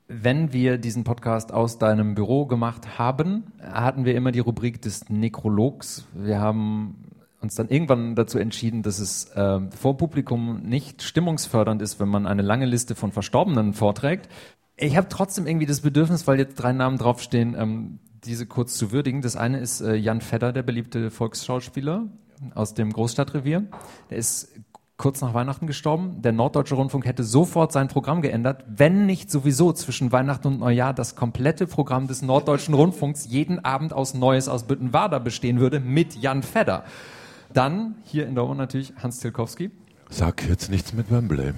Wenn wir diesen Podcast aus deinem Büro gemacht haben, hatten wir immer die Rubrik des Nekrologs. Wir haben uns dann irgendwann dazu entschieden, dass es äh, vor Publikum nicht stimmungsfördernd ist, wenn man eine lange Liste von Verstorbenen vorträgt. Ich habe trotzdem irgendwie das Bedürfnis, weil jetzt drei Namen draufstehen, ähm, diese kurz zu würdigen. Das eine ist äh, Jan Fedder, der beliebte Volksschauspieler aus dem Großstadtrevier. Der ist kurz nach Weihnachten gestorben. Der Norddeutsche Rundfunk hätte sofort sein Programm geändert, wenn nicht sowieso zwischen Weihnachten und Neujahr das komplette Programm des Norddeutschen Rundfunks jeden Abend aus Neues aus Büttenwader bestehen würde mit Jan Fedder. Dann hier in Dortmund natürlich Hans Tilkowski. Sag jetzt nichts mit Wembley.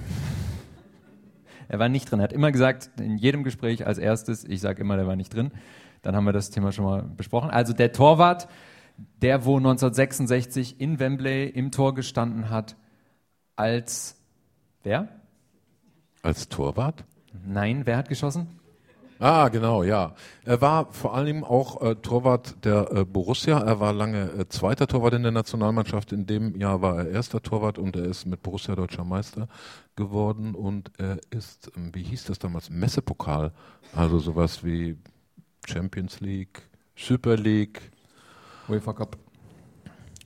Er war nicht drin. Er hat immer gesagt, in jedem Gespräch als erstes, ich sage immer, der war nicht drin. Dann haben wir das Thema schon mal besprochen. Also der Torwart, der wo 1966 in Wembley im Tor gestanden hat, als wer? Als Torwart? Nein, wer hat geschossen? Ah, genau, ja. Er war vor allem auch äh, Torwart der äh, Borussia. Er war lange äh, zweiter Torwart in der Nationalmannschaft. In dem Jahr war er erster Torwart und er ist mit Borussia deutscher Meister geworden. Und er ist, ähm, wie hieß das damals, Messepokal. Also sowas wie Champions League, Super League UEFA Cup.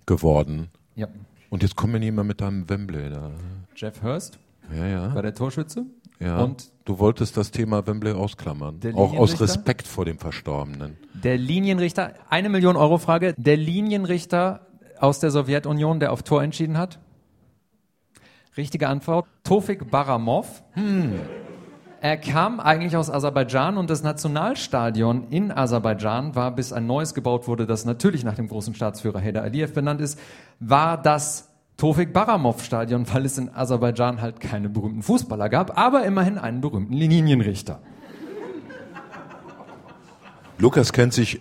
geworden. Ja. Und jetzt kommen wir nicht mehr mit deinem Wembley da. Jeff Hurst Ja, ja. war der Torschütze. ja. Und du wolltest das Thema Wembley ausklammern. Auch aus? Respekt vor dem Verstorbenen. der Linienrichter, eine Million Euro Frage, der Linienrichter aus der Sowjetunion, der auf Tor entschieden hat? Richtige Antwort, Tofik Baramov. Er kam eigentlich aus Aserbaidschan und das Nationalstadion in Aserbaidschan war, bis ein neues gebaut wurde, das natürlich nach dem großen Staatsführer Heydar Aliyev benannt ist, war das Tofik Baramov Stadion, weil es in Aserbaidschan halt keine berühmten Fußballer gab, aber immerhin einen berühmten Linienrichter. Lukas kennt sich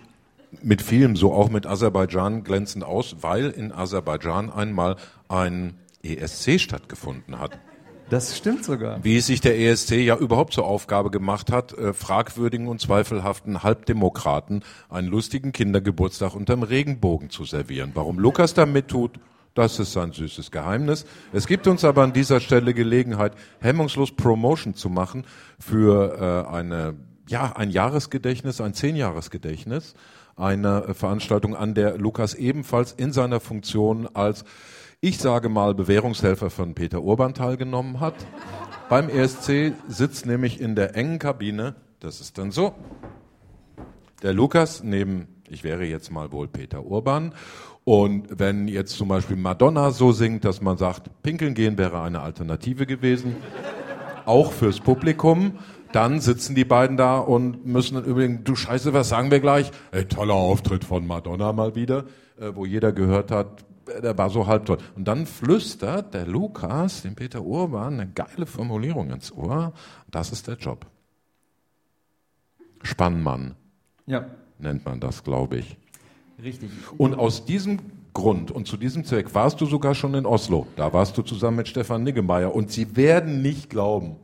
mit vielem, so auch mit Aserbaidschan glänzend aus, weil in Aserbaidschan einmal ein ESC stattgefunden hat. Das stimmt sogar. Wie sich der ESC ja überhaupt zur Aufgabe gemacht hat, äh, fragwürdigen und zweifelhaften Halbdemokraten einen lustigen Kindergeburtstag unterm Regenbogen zu servieren. Warum Lukas da mittut, das ist sein süßes Geheimnis. Es gibt uns aber an dieser Stelle Gelegenheit, hemmungslos Promotion zu machen für äh, eine, ja, ein Jahresgedächtnis, ein Zehnjahresgedächtnis, eine äh, Veranstaltung, an der Lukas ebenfalls in seiner Funktion als ich sage mal, Bewährungshelfer von Peter Urban teilgenommen hat. Beim ESC sitzt nämlich in der engen Kabine, das ist dann so, der Lukas neben, ich wäre jetzt mal wohl Peter Urban. Und wenn jetzt zum Beispiel Madonna so singt, dass man sagt, pinkeln gehen wäre eine Alternative gewesen, auch fürs Publikum, dann sitzen die beiden da und müssen dann übrigens, du Scheiße, was sagen wir gleich? Ey, toller Auftritt von Madonna mal wieder, äh, wo jeder gehört hat, der war so halb toll. Und dann flüstert der Lukas dem Peter Urban eine geile Formulierung ins Ohr. Das ist der Job. Spannmann Ja, nennt man das, glaube ich. richtig. Und aus diesem Grund und zu diesem Zweck warst du sogar schon in Oslo. Da warst du zusammen mit Stefan Niggemeier. Und Sie werden nicht glauben,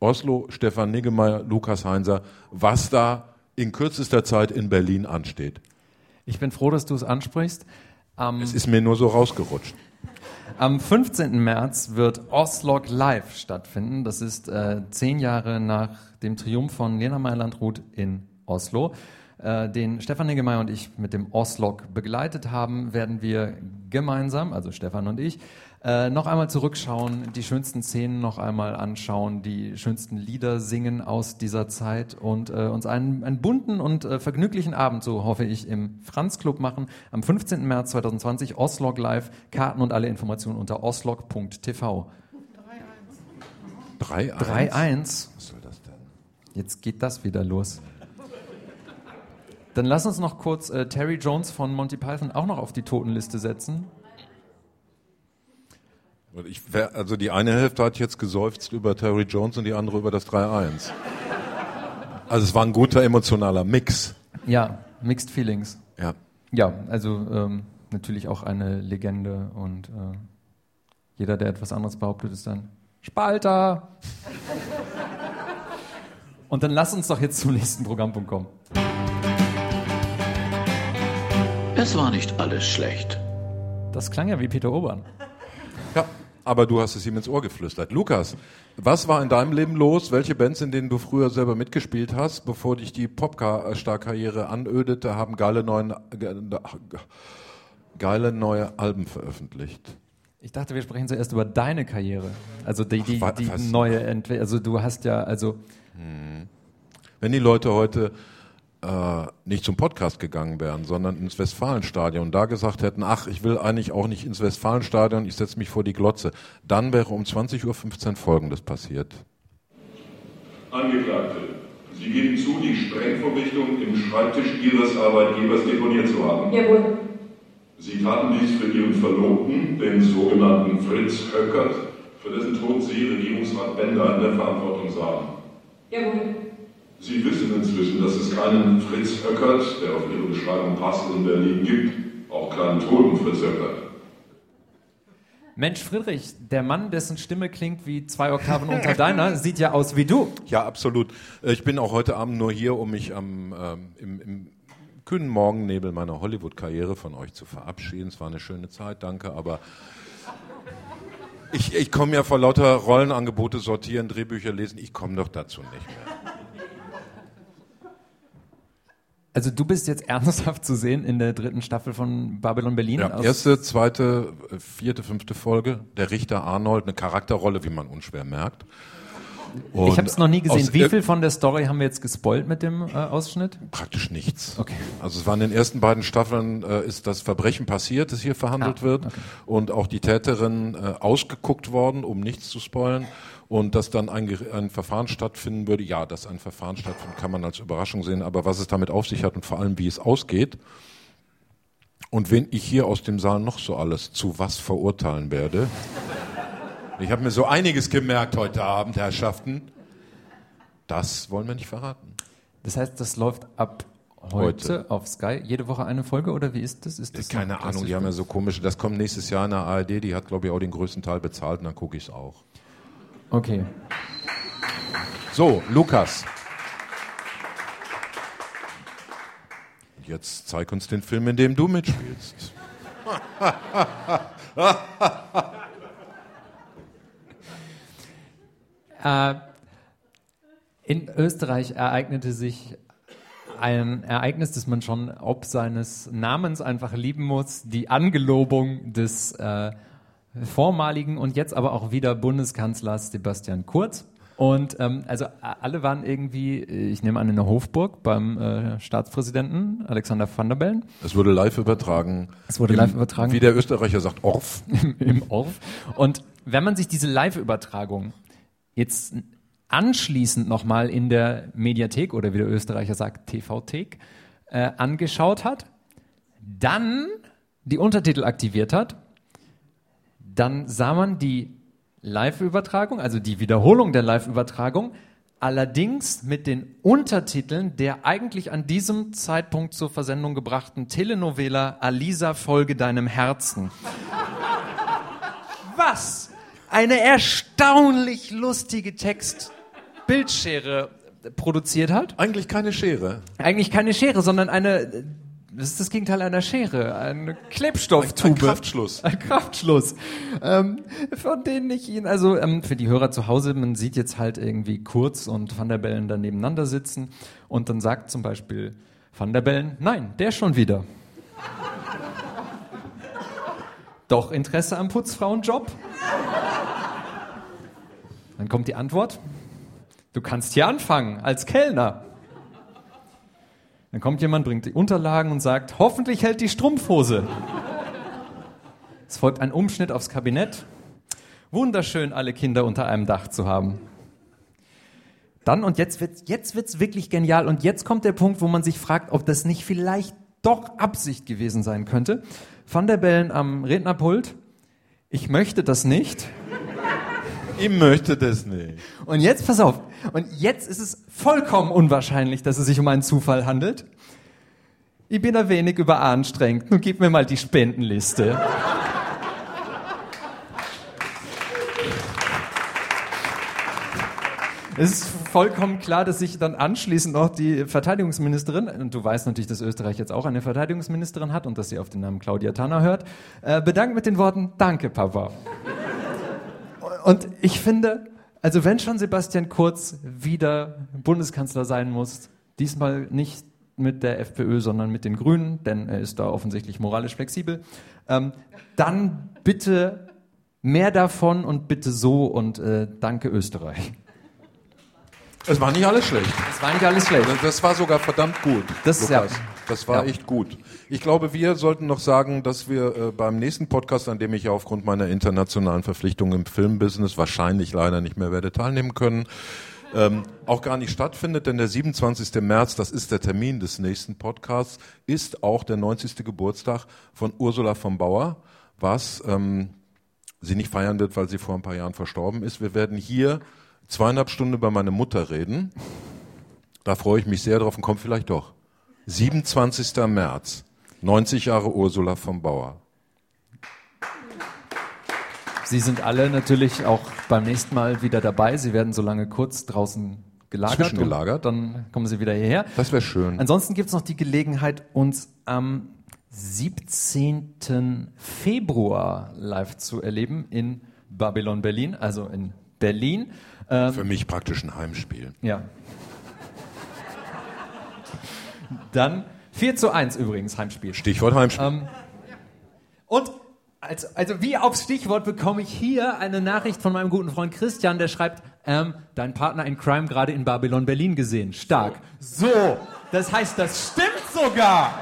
Oslo, Stefan Niggemeier, Lukas Heinzer, was da in kürzester Zeit in Berlin ansteht. Ich bin froh, dass du es ansprichst. Am, Es ist mir nur so rausgerutscht. am 15. März wird Oslog Live stattfinden. Das ist äh, zehn Jahre nach dem Triumph von Lena Meyer-Landrut in Oslo. Äh, den Stefan Niggemeier und ich mit dem Oslog begleitet haben, werden wir gemeinsam, also Stefan und ich, äh, noch einmal zurückschauen, die schönsten Szenen noch einmal anschauen, die schönsten Lieder singen aus dieser Zeit und äh, uns einen, einen bunten und äh, vergnüglichen Abend, so hoffe ich, im Franz Club machen. Am 15. März 2020, Oslog Live, Karten und alle Informationen unter oslog.tv. 3-1. 3-1, Was soll das denn? jetzt geht das wieder los. Dann lass uns noch kurz äh, Terry Jones von Monty Python auch noch auf die Totenliste setzen. Ich wär, also die eine Hälfte hat jetzt geseufzt über Terry Jones und die andere über das 3-1. Also es war ein guter emotionaler Mix. Ja, Mixed Feelings. Ja. Ja, also ähm, natürlich auch eine Legende und äh, jeder, der etwas anderes behauptet, ist dann Spalter. und dann lass uns doch jetzt zum nächsten Programmpunkt kommen. Es war nicht alles schlecht. Das klang ja wie Peter Obern. Ja, aber du hast es ihm ins Ohr geflüstert. Lukas, was war in deinem Leben los? Welche Bands, in denen du früher selber mitgespielt hast, bevor dich die Popstar-Karriere anödete, haben geile, neuen, ge- geile neue Alben veröffentlicht? Ich dachte, wir sprechen zuerst über deine Karriere. Also die, die, wa- die neue Entwicklung. Also du hast ja, also Wenn die Leute heute äh, nicht zum Podcast gegangen wären, sondern ins Westfalenstadion und da gesagt hätten, ach, ich will eigentlich auch nicht ins Westfalenstadion, ich setze mich vor die Glotze, dann wäre um 20.15 Uhr Folgendes passiert. Angeklagte, Sie geben zu, die Sprengvorrichtung im Schreibtisch Ihres Arbeitgebers deponiert zu haben. Jawohl. Sie taten dies für Ihren Verlobten, den sogenannten Fritz Höckert, für dessen Tod Sie Regierungsrat Bender in der Verantwortung sahen. Jawohl. Sie wissen inzwischen, dass es keinen Fritz Höckert, der auf Ihre Beschreibung passt, in Berlin gibt. Auch keinen toten Fritz Höckert. Mensch, Friedrich, der Mann, dessen Stimme klingt wie zwei Oktaven unter deiner, sieht ja aus wie du. Ja, absolut. Äh, Ich bin auch heute Abend nur hier, um mich am, ähm, im, im kühnen Morgennebel meiner Hollywood-Karriere von euch zu verabschieden. Es war eine schöne Zeit, danke, aber ich, ich komme ja vor lauter Rollenangebote sortieren, Drehbücher lesen, ich komme doch dazu nicht mehr. Also du bist jetzt ernsthaft zu sehen in der dritten Staffel von Babylon Berlin. Ja, erste, zweite, vierte, fünfte Folge, der Richter Arnold, eine Charakterrolle, wie man unschwer merkt. Und ich habe es noch nie gesehen. Wie viel von der Story haben wir jetzt gespoilt mit dem äh, Ausschnitt? Praktisch nichts. Okay. Also es war in den ersten beiden Staffeln äh, ist das Verbrechen passiert, das hier verhandelt Ah, wird und auch die Täterin äh, ausgeguckt worden, um nichts zu spoilen und dass dann ein, ein Verfahren stattfinden würde. Ja, dass ein Verfahren stattfindet, kann man als Überraschung sehen, aber was es damit auf sich hat und vor allem wie es ausgeht und wen ich hier aus dem Saal noch so alles zu was verurteilen werde. Ich habe mir so einiges gemerkt heute Abend, Herrschaften. Das wollen wir nicht verraten. Das heißt, das läuft ab heute, Heute. auf Sky. Jede Woche eine Folge oder wie ist das? Ist das Keine Ahnung, die haben ja so komische, das kommt nächstes Jahr in der ARD, die hat glaube ich auch den größten Teil bezahlt und dann gucke ich es auch. Okay. So, Lukas. Jetzt zeig uns den Film, in dem du mitspielst. Äh, in Österreich ereignete sich ein Ereignis, das man schon ob seines Namens einfach lieben muss, die Angelobung des äh, vormaligen und jetzt aber auch wieder Bundeskanzlers Sebastian Kurz. Und ähm, also alle waren irgendwie, äh, ich nehme an, in der Hofburg beim äh, Staatspräsidenten Alexander Van der Bellen Es wurde live übertragen. Es wurde Im- live übertragen. Wie der Österreicher sagt, Orf. im Orf. Und wenn man sich diese Live-Übertragung jetzt anschließend nochmal in der Mediathek oder wie der Österreicher sagt, TV-Thek, äh, angeschaut hat, dann die Untertitel aktiviert hat, dann sah man die Live-Übertragung, also die Wiederholung der Live-Übertragung, allerdings mit den Untertiteln der eigentlich an diesem Zeitpunkt zur Versendung gebrachten Telenovela Alisa Folge deinem Herzen. Was eine erstaunlich lustige Text-Bildschere produziert hat. Eigentlich keine Schere. Eigentlich keine Schere, sondern eine, das ist das Gegenteil einer Schere, eine Klebstofftube. Ein Kraftschluss. Ein Kraftschluss. Ähm, von denen ich Ihnen, also ähm, für die Hörer zu Hause, man sieht jetzt halt irgendwie Kurz und Van der Bellen da nebeneinander sitzen und dann sagt zum Beispiel Van der Bellen, nein, der schon wieder. Doch Interesse am Putzfrauenjob? Dann kommt die Antwort, du kannst hier anfangen, als Kellner. Dann kommt jemand, bringt die Unterlagen und sagt, hoffentlich hält die Strumpfhose. Es folgt ein Umschnitt aufs Kabinett. Wunderschön, alle Kinder unter einem Dach zu haben. Dann, und jetzt wird's, jetzt wird's wirklich genial, und jetzt kommt der Punkt, wo man sich fragt, ob das nicht vielleicht doch Absicht gewesen sein könnte. Van der Bellen am Rednerpult. Ich möchte das nicht. Ich möchte das nicht. Und jetzt, pass auf, und jetzt ist es vollkommen unwahrscheinlich, dass es sich um einen Zufall handelt. Ich bin ein wenig überanstrengt. Nun gib mir mal die Spendenliste. Es ist vollkommen klar, dass sich dann anschließend noch die Verteidigungsministerin, und du weißt natürlich, dass Österreich jetzt auch eine Verteidigungsministerin hat und dass sie auf den Namen Claudia Tanner hört, äh, bedankt mit den Worten, danke Papa. Und ich finde, also wenn schon Sebastian Kurz wieder Bundeskanzler sein muss, diesmal nicht mit der FPÖ, sondern mit den Grünen, denn er ist da offensichtlich moralisch flexibel, ähm, dann bitte mehr davon und bitte so und äh, danke Österreich. Es war nicht alles schlecht. Das war nicht alles schlecht. Das war sogar verdammt gut. Das ist ja- Lukas. Das war ja. echt gut. Ich glaube, wir sollten noch sagen, dass wir äh, beim nächsten Podcast, an dem ich ja aufgrund meiner internationalen Verpflichtungen im Filmbusiness wahrscheinlich leider nicht mehr werde teilnehmen können, ähm, auch gar nicht stattfindet, denn der 27. März, das ist der Termin des nächsten Podcasts, ist auch der 90. Geburtstag von Ursula von Bauer, was ähm, sie nicht feiern wird, weil sie vor ein paar Jahren verstorben ist. Wir werden hier zweieinhalb Stunden über meine Mutter reden. Da freue ich mich sehr drauf und kommt vielleicht doch. 27. März, 90 Jahre Ursula von Bauer. Sie sind alle natürlich auch beim nächsten Mal wieder dabei. Sie werden so lange kurz draußen gelagert. Zwischengelagert. und Dann kommen Sie wieder hierher. Das wäre schön. Ansonsten gibt es noch die Gelegenheit, uns am 17. Februar live zu erleben in Babylon Berlin, also in Berlin. Ähm, Für mich praktisch ein Heimspiel. ja. Dann 4 zu 1 übrigens, Heimspiel. Stichwort Heimspiel. Ähm, und also, also wie aufs Stichwort bekomme ich hier eine Nachricht von meinem guten Freund Christian, der schreibt, ähm, dein Partner in Crime gerade in Babylon Berlin gesehen. Stark. So, das heißt, das stimmt sogar.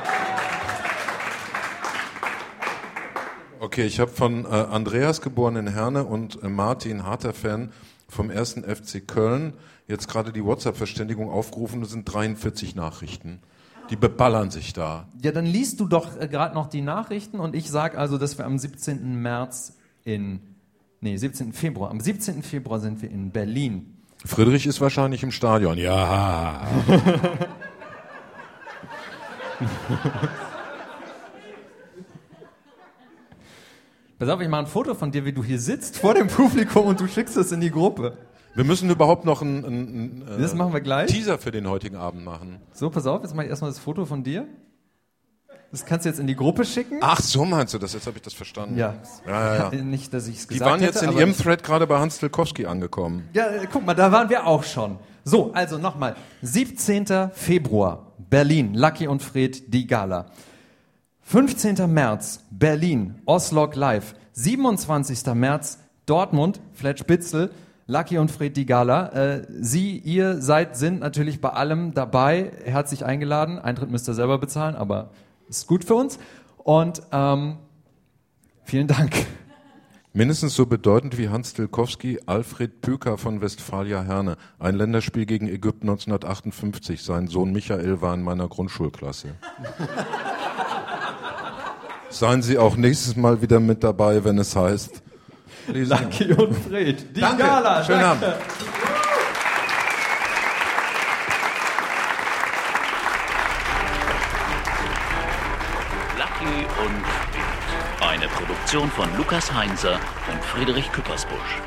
Okay, ich habe von äh, Andreas geboren in Herne und äh, Martin, harter Fan vom ersten FC Köln, jetzt gerade die WhatsApp-Verständigung aufgerufen. Das sind 43 Nachrichten. Die beballern sich da. Ja, dann liest du doch äh, gerade noch die Nachrichten und ich sage also, dass wir am 17. März in, nee, 17. Februar, am 17. Februar sind wir in Berlin. Friedrich ist wahrscheinlich im Stadion. Ja. Pass auf, ich mache ein Foto von dir, wie du hier sitzt vor dem Publikum und du schickst es in die Gruppe. Wir müssen überhaupt noch einen, wir gleich. Teaser für den heutigen Abend machen. So, pass auf, jetzt mache ich erstmal das Foto von dir. Das kannst du jetzt in die Gruppe schicken. Ach, so meinst du das? Jetzt habe ich das verstanden. Ja. Ja, ja, ja. Nicht, dass ich es Die gesagt waren jetzt hätte, in aber ihrem Thread gerade bei Hans Tilkowski angekommen. Ja, äh, guck mal, da waren wir auch schon. So, also nochmal. 17. Februar, Berlin, Lucky und Fred, die Gala. 15. März, Berlin, Oslog Live. 27. März, Dortmund, Fletch Spitzel, Lucky und Fred, die Gala. Äh, Sie, ihr seid, sind natürlich bei allem dabei, herzlich eingeladen. Eintritt müsst ihr selber bezahlen, aber ist gut für uns. Und ähm, vielen Dank. Mindestens so bedeutend wie Hans Tilkowski, Alfred Püker von Westfalia Herne. Ein Länderspiel gegen Ägypten 1958. Sein Sohn Michael war in meiner Grundschulklasse. Seien Sie auch nächstes Mal wieder mit dabei, wenn es heißt. Lucky und Fred, die Danke. Gala. Schönen danke. Abend. Lucky und Wild. Eine Produktion von Lukas Heinzer und Friedrich Küppersbusch.